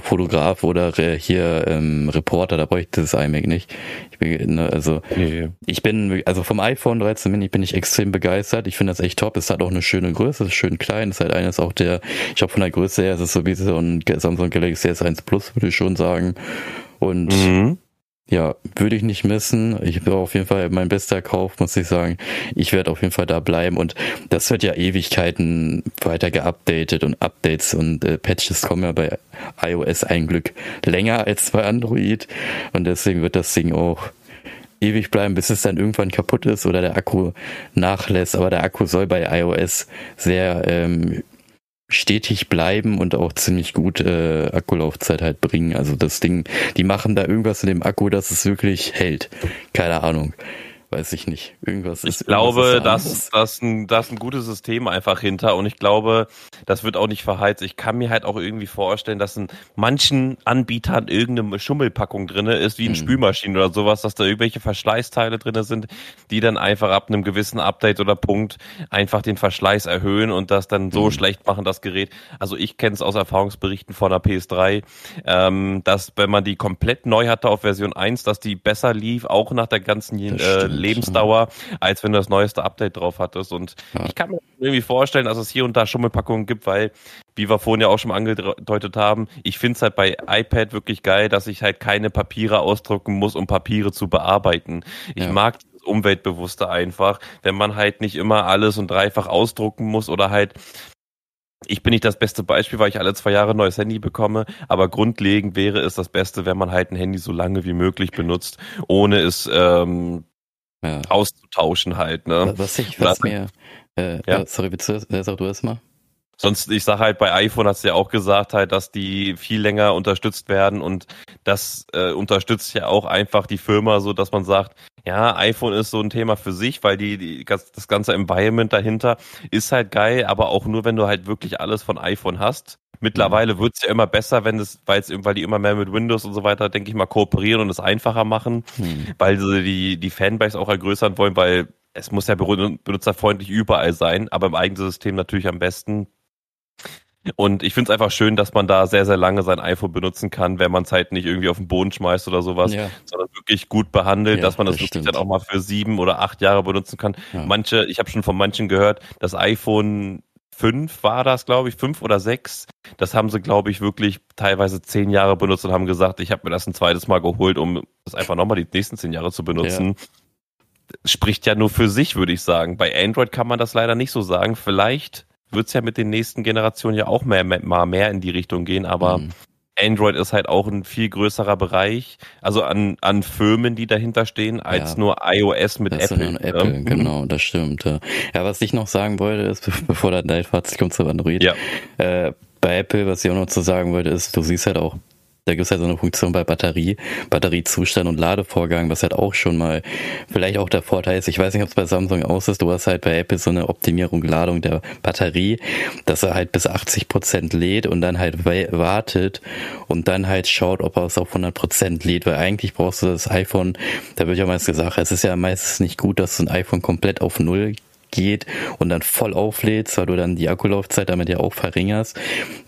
Fotograf oder hier ähm, Reporter, da bräuchte das iMac nicht. Ich bin, ne, also nee. ich bin, also vom iPhone 13 Mini bin ich extrem begeistert. Ich finde das echt top. Es hat auch eine schöne Größe, es ist schön klein. Es ist halt eines auch der, ich glaube von der Größe her ist es so wie so ein Samsung Galaxy S1 Plus, würde ich schon sagen. Und mhm. Ja, würde ich nicht missen. Ich war auf jeden Fall mein bester Kauf, muss ich sagen. Ich werde auf jeden Fall da bleiben und das wird ja Ewigkeiten weiter geupdatet und Updates und äh, Patches kommen ja bei iOS ein Glück länger als bei Android und deswegen wird das Ding auch ewig bleiben, bis es dann irgendwann kaputt ist oder der Akku nachlässt. Aber der Akku soll bei iOS sehr ähm, stetig bleiben und auch ziemlich gut äh, Akkulaufzeit halt bringen. Also das Ding, die machen da irgendwas in dem Akku, dass es wirklich hält. Keine Ahnung weiß ich nicht. Irgendwas ist. Ich glaube, dass das ein, das ein gutes System einfach hinter und ich glaube, das wird auch nicht verheizt. Ich kann mir halt auch irgendwie vorstellen, dass in manchen Anbietern irgendeine Schummelpackung drinne ist, wie in hm. Spülmaschinen oder sowas, dass da irgendwelche Verschleißteile drinne sind, die dann einfach ab einem gewissen Update oder Punkt einfach den Verschleiß erhöhen und das dann so hm. schlecht machen, das Gerät. Also ich kenne es aus Erfahrungsberichten von der PS3, ähm, dass wenn man die komplett neu hatte auf Version 1, dass die besser lief, auch nach der ganzen äh, Lebensdauer, als wenn du das neueste Update drauf hattest. Und ja. ich kann mir irgendwie vorstellen, dass es hier und da Schummelpackungen gibt, weil, wie wir vorhin ja auch schon angedeutet haben, ich finde es halt bei iPad wirklich geil, dass ich halt keine Papiere ausdrucken muss, um Papiere zu bearbeiten. Ich ja. mag Umweltbewusste einfach, wenn man halt nicht immer alles und dreifach ausdrucken muss oder halt ich bin nicht das beste Beispiel, weil ich alle zwei Jahre ein neues Handy bekomme, aber grundlegend wäre es das Beste, wenn man halt ein Handy so lange wie möglich benutzt, ohne es ähm, ja. auszutauschen halt. Ne? Was ich, was mir, äh, ja. sorry, bitte, sag du erst mal. Sonst, ich sage halt, bei iPhone hast du ja auch gesagt halt, dass die viel länger unterstützt werden und das äh, unterstützt ja auch einfach die Firma so, dass man sagt, ja, iPhone ist so ein Thema für sich, weil die, die das ganze Environment dahinter ist halt geil, aber auch nur, wenn du halt wirklich alles von iPhone hast. Mittlerweile mhm. wird's ja immer besser, wenn es, weil es weil die immer mehr mit Windows und so weiter, denke ich mal, kooperieren und es einfacher machen, mhm. weil sie die, die Fanbase auch ergrößern wollen, weil es muss ja benutzerfreundlich überall sein, aber im eigenen System natürlich am besten. Und ich finde es einfach schön, dass man da sehr, sehr lange sein iPhone benutzen kann, wenn man es halt nicht irgendwie auf den Boden schmeißt oder sowas, ja. sondern wirklich gut behandelt, ja, dass man das, das wirklich dann auch mal für sieben oder acht Jahre benutzen kann. Ja. Manche, ich habe schon von manchen gehört, das iPhone 5 war das, glaube ich, fünf oder sechs. Das haben sie, glaube ich, wirklich teilweise zehn Jahre benutzt und haben gesagt, ich habe mir das ein zweites Mal geholt, um das einfach nochmal die nächsten zehn Jahre zu benutzen. spricht ja nur für sich, würde ich sagen. Bei Android kann man das leider nicht so sagen. Vielleicht wird es ja mit den nächsten Generationen ja auch mehr, mal mehr in die Richtung gehen, aber mhm. Android ist halt auch ein viel größerer Bereich, also an, an Firmen, die dahinter stehen, als ja, nur iOS mit Apple. Nur Apple, ja. genau, das stimmt. Ja. ja, was ich noch sagen wollte, ist, bevor dein Fazit kommt zu Android, ja. äh, bei Apple, was ich auch noch zu sagen wollte, ist, du siehst halt auch da gibt es halt so eine Funktion bei Batterie, Batteriezustand und Ladevorgang, was halt auch schon mal vielleicht auch der Vorteil ist. Ich weiß nicht, ob es bei Samsung aus ist. Du hast halt bei Apple so eine Optimierung, Ladung der Batterie, dass er halt bis 80 Prozent lädt und dann halt wartet und dann halt schaut, ob er es auf 100 Prozent lädt, weil eigentlich brauchst du das iPhone, da wird ja meist gesagt, es ist ja meistens nicht gut, dass du ein iPhone komplett auf Null geht und dann voll auflädst, weil du dann die Akkulaufzeit damit ja auch verringerst.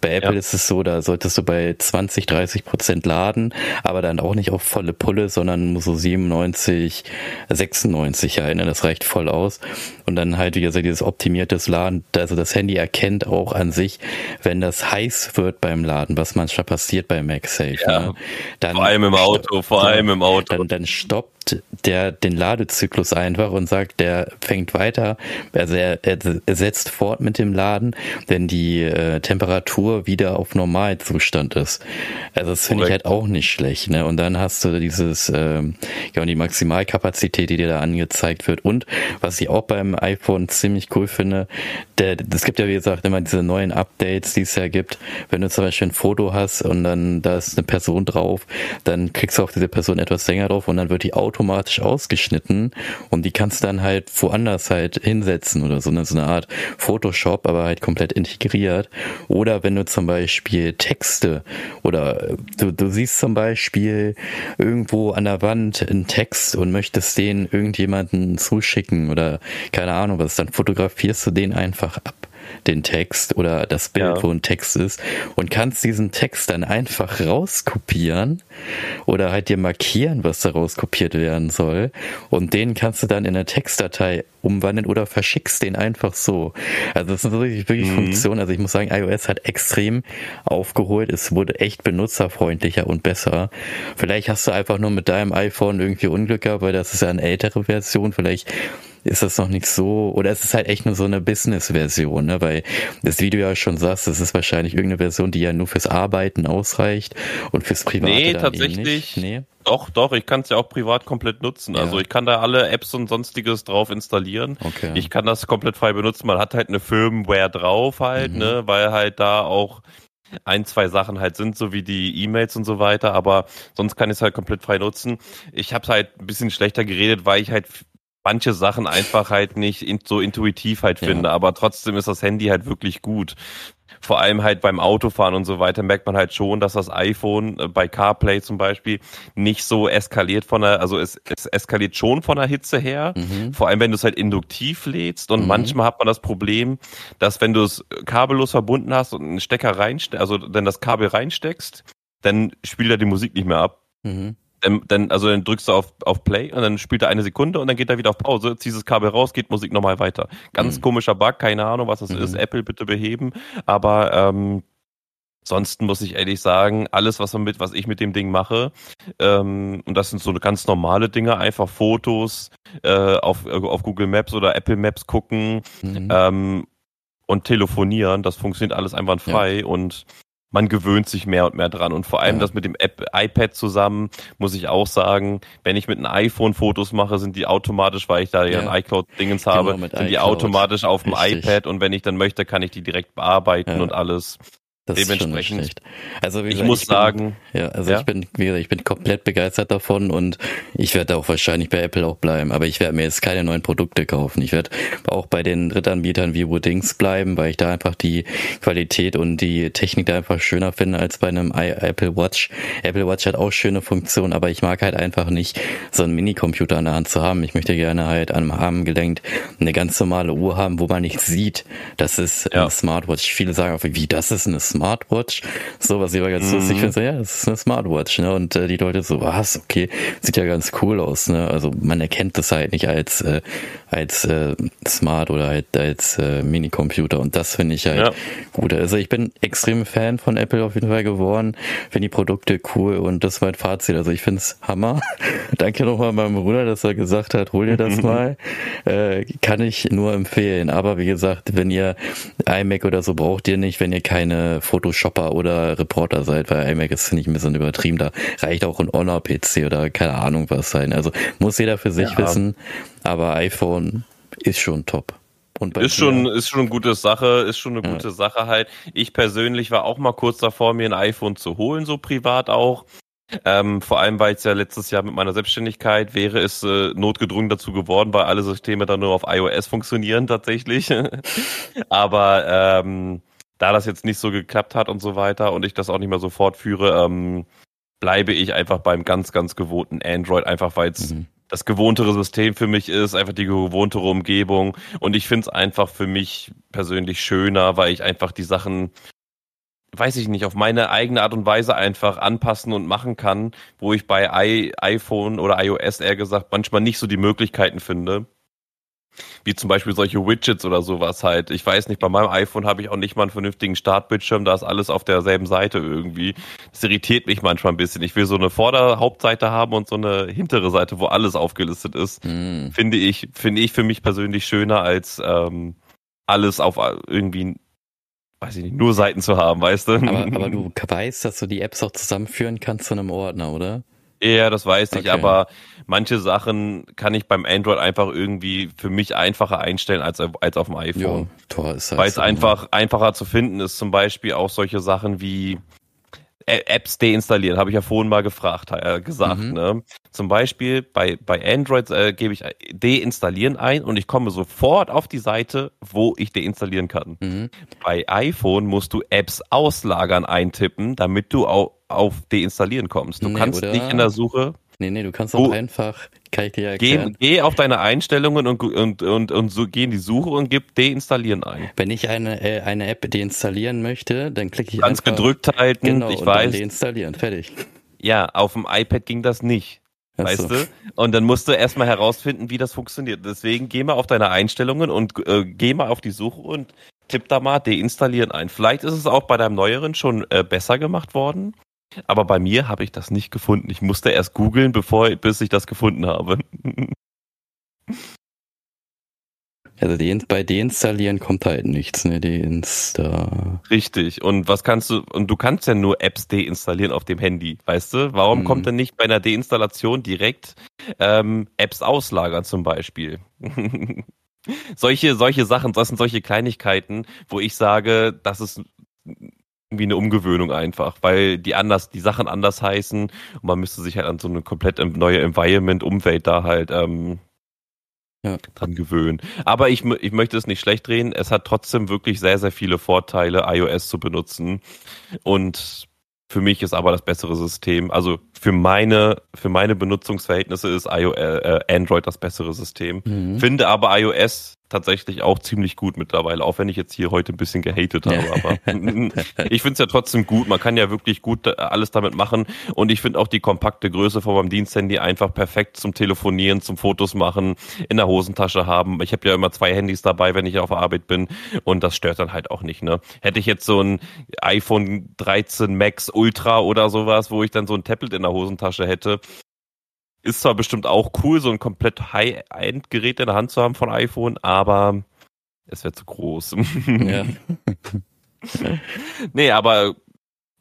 Bei Apple ja. ist es so, da solltest du bei 20, 30 Prozent laden, aber dann auch nicht auf volle Pulle, sondern so 97, 96 ja, ne, das reicht voll aus. Und dann halt, wie gesagt, dieses optimiertes Laden, also das Handy erkennt auch an sich, wenn das heiß wird beim Laden, was manchmal passiert bei MagSafe. Ja, ne? dann vor allem im Auto, vor allem im Auto. Dann, dann stoppt der den Ladezyklus einfach und sagt, der fängt weiter, also er, er setzt fort mit dem Laden, wenn die äh, Temperatur wieder auf Normalzustand ist. Also das finde ich halt auch nicht schlecht. Ne? Und dann hast du dieses, ähm, ja, und die Maximalkapazität, die dir da angezeigt wird. Und was ich auch beim iPhone ziemlich cool finde, der, es gibt ja, wie gesagt, immer diese neuen Updates, die es ja gibt. Wenn du zum Beispiel ein Foto hast und dann da ist eine Person drauf, dann kriegst du auf diese Person etwas länger drauf und dann wird die automatisch ausgeschnitten und die kannst du dann halt woanders halt hinsetzen oder so, ne? so eine Art Photoshop, aber halt komplett integriert. Oder wenn du zum Beispiel Texte oder du, du siehst zum Beispiel irgendwo an der Wand einen Text und möchtest den irgendjemanden zuschicken oder keine Ahnung was, dann fotografierst du den einfach einfach ab, den Text oder das Bild, ja. wo ein Text ist und kannst diesen Text dann einfach rauskopieren oder halt dir markieren, was da rauskopiert werden soll und den kannst du dann in eine Textdatei umwandeln oder verschickst den einfach so. Also das sind wirklich, wirklich mhm. Funktionen. Also ich muss sagen, iOS hat extrem aufgeholt. Es wurde echt benutzerfreundlicher und besser. Vielleicht hast du einfach nur mit deinem iPhone irgendwie Unglück gehabt, weil das ist ja eine ältere Version. Vielleicht ist das noch nicht so, oder es ist halt echt nur so eine Business-Version, ne? weil das Video ja schon sagst, das ist wahrscheinlich irgendeine Version, die ja nur fürs Arbeiten ausreicht und fürs Private Nee, tatsächlich. Nee? Doch, doch, ich kann es ja auch privat komplett nutzen. Ja. Also ich kann da alle Apps und sonstiges drauf installieren. Okay. Ich kann das komplett frei benutzen. Man hat halt eine Firmware drauf halt, mhm. ne, weil halt da auch ein, zwei Sachen halt sind, so wie die E-Mails und so weiter, aber sonst kann ich es halt komplett frei nutzen. Ich habe halt ein bisschen schlechter geredet, weil ich halt manche Sachen einfach halt nicht so intuitiv halt finde, ja. aber trotzdem ist das Handy halt wirklich gut. Vor allem halt beim Autofahren und so weiter merkt man halt schon, dass das iPhone äh, bei CarPlay zum Beispiel nicht so eskaliert von der, also es, es eskaliert schon von der Hitze her. Mhm. Vor allem, wenn du es halt induktiv lädst und mhm. manchmal hat man das Problem, dass wenn du es kabellos verbunden hast und einen Stecker reinsteckst, also dann das Kabel reinsteckst, dann spielt er die Musik nicht mehr ab. Mhm. Dann, dann, also dann drückst du auf, auf Play und dann spielt er eine Sekunde und dann geht er wieder auf Pause, ziehst das Kabel raus, geht Musik nochmal weiter. Ganz mhm. komischer Bug, keine Ahnung, was das mhm. ist. Apple bitte beheben. Aber ähm, Ansonsten muss ich ehrlich sagen, alles, was, mit, was ich mit dem Ding mache, ähm, und das sind so ganz normale Dinge, einfach Fotos äh, auf, auf Google Maps oder Apple Maps gucken mhm. ähm, und telefonieren, das funktioniert alles einwandfrei ja. und man gewöhnt sich mehr und mehr dran. Und vor allem ja. das mit dem App, iPad zusammen, muss ich auch sagen, wenn ich mit einem iPhone Fotos mache, sind die automatisch, weil ich da ja, ja ein iCloud-Dingens genau, habe, sind die automatisch auf dem Richtig. iPad und wenn ich dann möchte, kann ich die direkt bearbeiten ja. und alles. Das Dementsprechend. Also gesagt, ich muss ich bin, sagen, ja, also ja? ich bin, wie gesagt, ich bin komplett begeistert davon und ich werde auch wahrscheinlich bei Apple auch bleiben. Aber ich werde mir jetzt keine neuen Produkte kaufen. Ich werde auch bei den Drittanbietern wie Woodings bleiben, weil ich da einfach die Qualität und die Technik da einfach schöner finde als bei einem Apple Watch. Apple Watch hat auch schöne Funktionen, aber ich mag halt einfach nicht so einen Minicomputer an der Hand zu haben. Ich möchte gerne halt am Arm gelenkt eine ganz normale Uhr haben, wo man nicht sieht, das ist ja. eine Smartwatch. Viele sagen auch, wie das ist eine Smartwatch Smartwatch. So, was ich aber ganz mhm. lustig finde, so, ja, das ist eine Smartwatch, ne? Und äh, die Leute so, was, okay, sieht ja ganz cool aus, ne? Also man erkennt das halt nicht als, äh, als äh, Smart oder halt als äh, Minicomputer und das finde ich halt ja. gut. Also ich bin extrem Fan von Apple auf jeden Fall geworden, finde die Produkte cool und das war mein Fazit. Also ich finde es Hammer. Danke nochmal meinem Bruder, dass er gesagt hat, hol dir das mal. Äh, kann ich nur empfehlen. Aber wie gesagt, wenn ihr iMac oder so braucht ihr nicht, wenn ihr keine Photoshopper oder Reporter seid, weil iMac ist nicht ein bisschen übertrieben. Da reicht auch ein Honor-PC oder keine Ahnung was sein. Also muss jeder für sich ja. wissen. Aber iPhone ist schon top. ist schon, ist schon eine gute Sache, ist schon eine ja. gute Sache halt. Ich persönlich war auch mal kurz davor, mir ein iPhone zu holen, so privat auch. Ähm, vor allem, weil es ja letztes Jahr mit meiner Selbstständigkeit wäre es äh, notgedrungen dazu geworden, weil alle Systeme dann nur auf iOS funktionieren tatsächlich. Aber ähm, da das jetzt nicht so geklappt hat und so weiter und ich das auch nicht mehr so fortführe, ähm, bleibe ich einfach beim ganz, ganz gewohnten Android, einfach weil es mhm. das gewohntere System für mich ist, einfach die gewohntere Umgebung. Und ich finde es einfach für mich persönlich schöner, weil ich einfach die Sachen weiß ich nicht, auf meine eigene Art und Weise einfach anpassen und machen kann, wo ich bei I iPhone oder iOS eher gesagt manchmal nicht so die Möglichkeiten finde. Wie zum Beispiel solche Widgets oder sowas halt. Ich weiß nicht, bei meinem iPhone habe ich auch nicht mal einen vernünftigen Startbildschirm, da ist alles auf derselben Seite irgendwie. Das irritiert mich manchmal ein bisschen. Ich will so eine Vorderhauptseite haben und so eine hintere Seite, wo alles aufgelistet ist. Mm. Finde ich, finde ich für mich persönlich schöner als ähm, alles auf irgendwie weiß ich nicht, nur Seiten zu haben, weißt du? Aber, aber du weißt, dass du die Apps auch zusammenführen kannst zu einem Ordner, oder? Ja, das weiß ich, okay. aber manche Sachen kann ich beim Android einfach irgendwie für mich einfacher einstellen als, als auf dem iPhone. Ja, Tor ist halt Weil es so, einfach einfacher zu finden ist, zum Beispiel auch solche Sachen wie Apps deinstallieren, habe ich ja vorhin mal gefragt, äh, gesagt. Mhm. Ne? Zum Beispiel bei, bei Android äh, gebe ich deinstallieren ein und ich komme sofort auf die Seite, wo ich deinstallieren kann. Mhm. Bei iPhone musst du Apps auslagern eintippen, damit du auch auf deinstallieren kommst. Du nee, kannst nicht in der Suche Nee, nee, du kannst auch einfach, kann ich dir erklären. Geh, geh auf deine Einstellungen und, und, und, und so geh in die Suche und gib deinstallieren ein. Wenn ich eine, äh, eine App deinstallieren möchte, dann klicke ich Ganz einfach. gedrückt halten, genau, ich und weiß. Dann deinstallieren, fertig. Ja, auf dem iPad ging das nicht. Ach weißt so. du? Und dann musst du erstmal herausfinden, wie das funktioniert. Deswegen geh mal auf deine Einstellungen und äh, geh mal auf die Suche und tipp da mal deinstallieren ein. Vielleicht ist es auch bei deinem neueren schon äh, besser gemacht worden. Aber bei mir habe ich das nicht gefunden. Ich musste erst googeln, bevor bis ich das gefunden habe. Also die, bei deinstallieren kommt halt nichts, ne? Deinsta. Richtig. Und was kannst du, und du kannst ja nur Apps deinstallieren auf dem Handy, weißt du? Warum hm. kommt denn nicht bei einer Deinstallation direkt ähm, Apps auslagern zum Beispiel? solche, solche Sachen, das sind solche Kleinigkeiten, wo ich sage, das ist irgendwie eine Umgewöhnung einfach, weil die anders, die Sachen anders heißen und man müsste sich halt an so eine komplett neue Environment, Umwelt da halt ähm, ja. dran gewöhnen. Aber ich, ich möchte es nicht schlecht drehen. Es hat trotzdem wirklich sehr, sehr viele Vorteile, iOS zu benutzen. Und für mich ist aber das bessere System. Also für meine, für meine Benutzungsverhältnisse ist iOS, äh, Android das bessere System. Mhm. Finde aber iOS tatsächlich auch ziemlich gut mittlerweile, auch wenn ich jetzt hier heute ein bisschen gehatet habe. Aber ich finde es ja trotzdem gut. Man kann ja wirklich gut alles damit machen. Und ich finde auch die kompakte Größe von meinem Diensthandy einfach perfekt zum Telefonieren, zum Fotos machen, in der Hosentasche haben. Ich habe ja immer zwei Handys dabei, wenn ich auf Arbeit bin. Und das stört dann halt auch nicht. Ne? Hätte ich jetzt so ein iPhone 13 Max Ultra oder sowas, wo ich dann so ein Tablet in der Hosentasche hätte, ist zwar bestimmt auch cool, so ein komplett High-End-Gerät in der Hand zu haben von iPhone, aber es wäre zu groß. Ja. nee, aber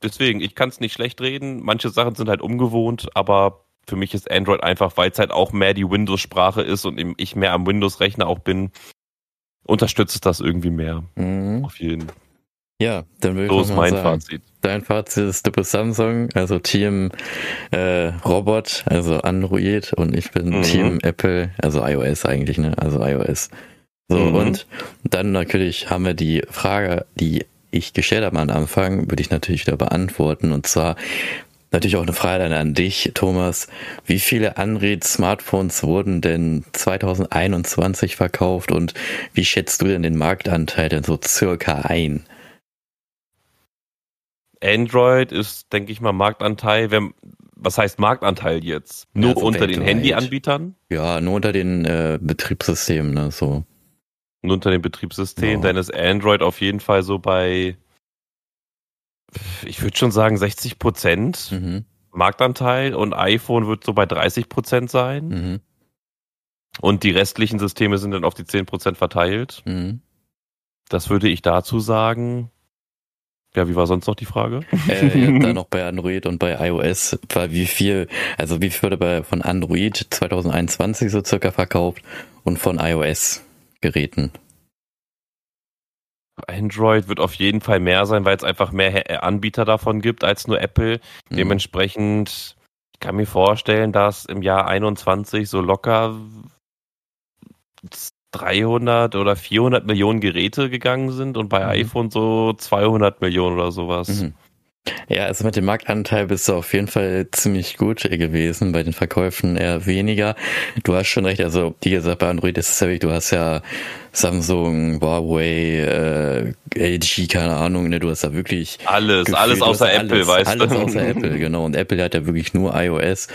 deswegen, ich kann es nicht schlecht reden. Manche Sachen sind halt ungewohnt, aber für mich ist Android einfach, weil es halt auch mehr die Windows-Sprache ist und ich mehr am Windows-Rechner auch bin, unterstützt das irgendwie mehr. Mhm. Auf jeden Fall. Ja, dann würde so ich mein sagen, Fazit. Dein Fazit ist, du bist Samsung, also Team äh, Robot, also Android und ich bin mhm. Team Apple, also iOS eigentlich, ne? Also iOS. So, mhm. und dann natürlich haben wir die Frage, die ich gestellt habe am Anfang, würde ich natürlich wieder beantworten. Und zwar natürlich auch eine Frage an dich, Thomas. Wie viele Android-Smartphones wurden denn 2021 verkauft und wie schätzt du denn den Marktanteil denn so circa ein? Android ist, denke ich mal, Marktanteil. Wenn, was heißt Marktanteil jetzt? Nur ja, unter den Handyanbietern? Ja, nur unter den äh, Betriebssystemen, ne, so. Nur unter den Betriebssystemen, ja. dann ist Android auf jeden Fall so bei, ich würde schon sagen, 60 Prozent mhm. Marktanteil und iPhone wird so bei 30 Prozent sein. Mhm. Und die restlichen Systeme sind dann auf die 10 Prozent verteilt. Mhm. Das würde ich dazu sagen. Ja, wie war sonst noch die Frage? Äh, da noch bei Android und bei iOS, war wie viel, also wie viel wurde bei, von Android 2021 so circa verkauft und von iOS Geräten? Android wird auf jeden Fall mehr sein, weil es einfach mehr Anbieter davon gibt als nur Apple. Mhm. Dementsprechend, ich kann mir vorstellen, dass im Jahr 21 so locker 300 oder 400 Millionen Geräte gegangen sind und bei mhm. iPhone so 200 Millionen oder sowas. Mhm. Ja, also mit dem Marktanteil bist du auf jeden Fall ziemlich gut gewesen, bei den Verkäufen eher weniger. Du hast schon recht, also wie gesagt, bei Android ist es ja wirklich, du hast ja Samsung, Huawei, äh, LG, keine Ahnung, ne, du hast da wirklich alles, gefühlt, alles außer Apple, alles, weißt du. Alles außer Apple, genau. Und Apple hat ja wirklich nur iOS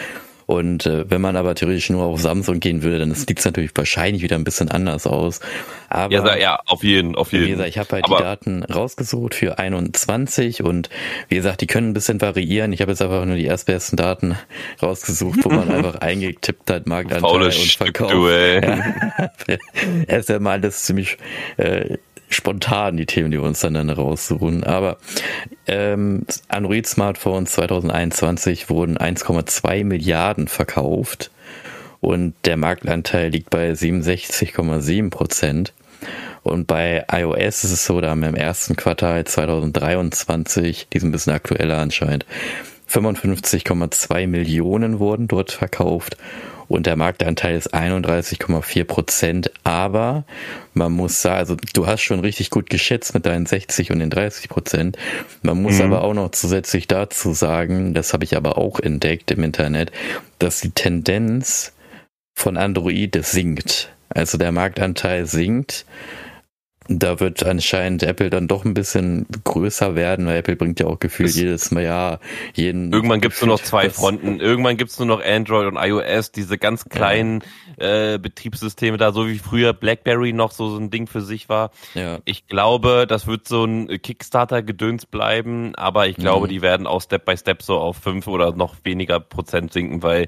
und äh, wenn man aber theoretisch nur auf Samsung gehen würde, dann sieht es natürlich wahrscheinlich wieder ein bisschen anders aus. Aber ja, ja auf jeden, auf jeden. Wie gesagt, ich habe halt aber die Daten rausgesucht für 21 und wie gesagt, die können ein bisschen variieren. Ich habe jetzt einfach nur die erstbesten Daten rausgesucht, wo man einfach eingetippt hat, Marktanteil Faules und Verkauf. Stück, du, ey. Ja. ist ja mal alles ziemlich äh, spontan die Themen, die wir uns dann, dann raussuchen. Aber ähm, Android-Smartphones 2021 wurden 1,2 Milliarden verkauft und der Marktanteil liegt bei 67,7 Prozent. Und bei iOS ist es so, da haben wir im ersten Quartal 2023, die ist ein bisschen aktueller anscheinend, 55,2 Millionen wurden dort verkauft und der Marktanteil ist 31,4 Prozent. Aber man muss sagen, also du hast schon richtig gut geschätzt mit deinen 60 und den 30 Prozent. Man muss mhm. aber auch noch zusätzlich dazu sagen, das habe ich aber auch entdeckt im Internet, dass die Tendenz von Android sinkt. Also der Marktanteil sinkt da wird anscheinend Apple dann doch ein bisschen größer werden, weil Apple bringt ja auch gefühlt es jedes Mal, ja, jeden. Irgendwann gibt's nur noch zwei Fronten. Irgendwann gibt's nur noch Android und iOS, diese ganz kleinen ja. äh, Betriebssysteme da, so wie früher BlackBerry noch so, so ein Ding für sich war. Ja. Ich glaube, das wird so ein Kickstarter-Gedöns bleiben, aber ich glaube, mhm. die werden auch Step by Step so auf fünf oder noch weniger Prozent sinken, weil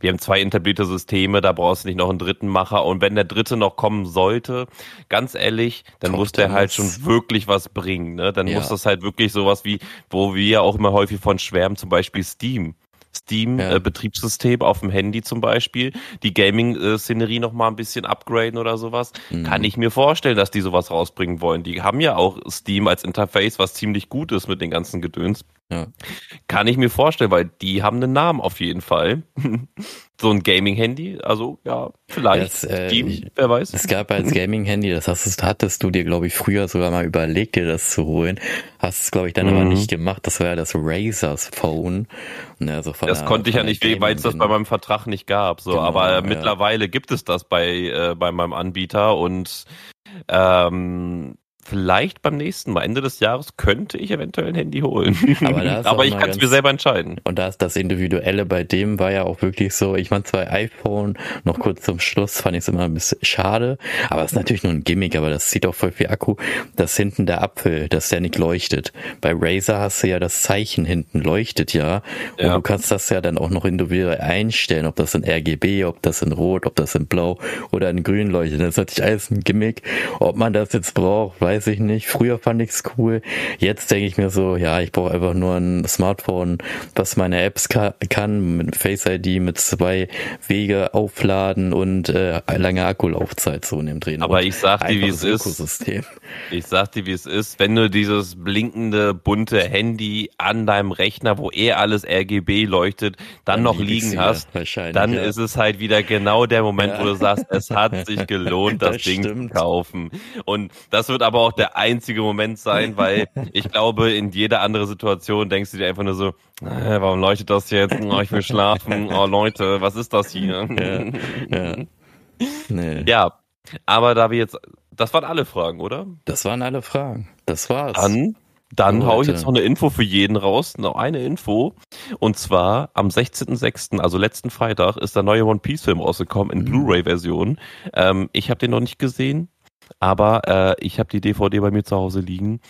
wir haben zwei etablierte Systeme, da brauchst du nicht noch einen dritten Macher. Und wenn der dritte noch kommen sollte, ganz ehrlich, dann Kommt muss der halt schon wirklich was bringen. Ne? Dann ja. muss das halt wirklich sowas wie, wo wir auch immer häufig von schwärmen, zum Beispiel Steam. Steam-Betriebssystem ja. äh, auf dem Handy zum Beispiel, die Gaming-Szenerie noch mal ein bisschen upgraden oder sowas, mhm. kann ich mir vorstellen, dass die sowas rausbringen wollen. Die haben ja auch Steam als Interface, was ziemlich gut ist mit den ganzen Gedöns. Ja. Kann ich mir vorstellen, weil die haben einen Namen auf jeden Fall. so ein Gaming-Handy, also ja, vielleicht. Das, äh, Steam, wer weiß. Es gab als Gaming-Handy, das hast, hattest du dir, glaube ich, früher sogar mal überlegt, dir das zu holen. Hast es, glaube ich, dann mhm. aber nicht gemacht. Das war ja das Razers Phone. Also das der, konnte ich ja nicht, weil es das bei meinem Vertrag nicht gab. So, genau, aber ja. mittlerweile gibt es das bei, äh, bei meinem Anbieter und ähm, vielleicht beim nächsten Mal, Ende des Jahres, könnte ich eventuell ein Handy holen. Aber, Aber ich kann es mir selber entscheiden. Und da ist das Individuelle bei dem war ja auch wirklich so, ich meine, zwei iPhone, noch kurz zum Schluss, fand ich es immer ein bisschen schade. Aber es ist natürlich nur ein Gimmick, aber das zieht auch voll viel Akku, dass hinten der Apfel, dass der nicht leuchtet. Bei Razer hast du ja das Zeichen hinten leuchtet ja. Und ja. du kannst das ja dann auch noch individuell einstellen, ob das in RGB, ob das in Rot, ob das in Blau oder in Grün leuchtet. Das ist natürlich alles ein Gimmick. Ob man das jetzt braucht, weiß weiß ich nicht. Früher fand ich es cool. Jetzt denke ich mir so, ja, ich brauche einfach nur ein Smartphone, was meine Apps ka kann, mit Face ID, mit zwei Wege aufladen und äh, lange Akkulaufzeit so in dem Drehen. Aber ich sag dir, wie es ist. Ich sag dir, wie es ist. Wenn du dieses blinkende, bunte Handy an deinem Rechner, wo eh alles RGB leuchtet, dann, dann noch liegen hast, dann ja. ist es halt wieder genau der Moment, ja. wo du sagst, es hat sich gelohnt, das, das Ding zu kaufen. Und das wird aber auch der einzige Moment sein, weil ich glaube, in jeder andere Situation denkst du dir einfach nur so, äh, warum leuchtet das jetzt? Oh, ich will schlafen. Oh Leute, was ist das hier? Ja, ja. Nee. ja, aber da wir jetzt, das waren alle Fragen, oder? Das waren alle Fragen. Das war's. Dann Dann oh, hau ich jetzt noch eine Info für jeden raus, noch eine Info. Und zwar am 16.06., also letzten Freitag, ist der neue One Piece Film rausgekommen in mhm. Blu-ray-Version. Ähm, ich habe den noch nicht gesehen, aber äh, ich habe die DVD bei mir zu Hause liegen.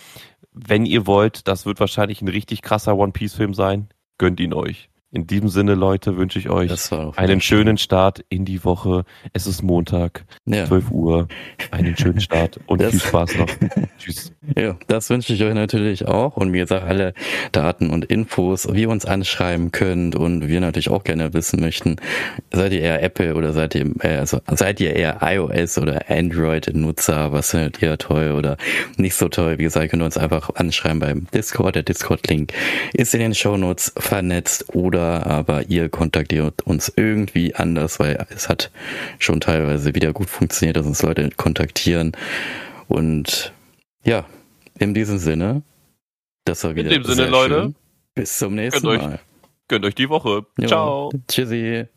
Wenn ihr wollt, das wird wahrscheinlich ein richtig krasser One Piece Film sein. Gönnt ihn euch. In diesem Sinne, Leute, wünsche ich euch einen schönen Start in die Woche. Es ist Montag, ja. 12 Uhr. Einen schönen Start und das, viel Spaß noch. Tschüss. Ja, das wünsche ich euch natürlich auch. Und wie gesagt, alle Daten und Infos, wie ihr uns anschreiben könnt und wir natürlich auch gerne wissen möchten, seid ihr eher Apple oder seid ihr, äh, also seid ihr eher iOS oder Android-Nutzer? Was findet ihr toll oder nicht so toll? Wie gesagt, könnt ihr uns einfach anschreiben beim Discord. Der Discord-Link ist in den Show Notes vernetzt oder aber ihr kontaktiert uns irgendwie anders, weil es hat schon teilweise wieder gut funktioniert, dass uns Leute kontaktieren. Und ja, in diesem Sinne, das war wieder. In dem Sinne, Leute. Bis zum nächsten gönnt Mal. Euch, gönnt euch die Woche. Jo. Ciao. Tschüssi.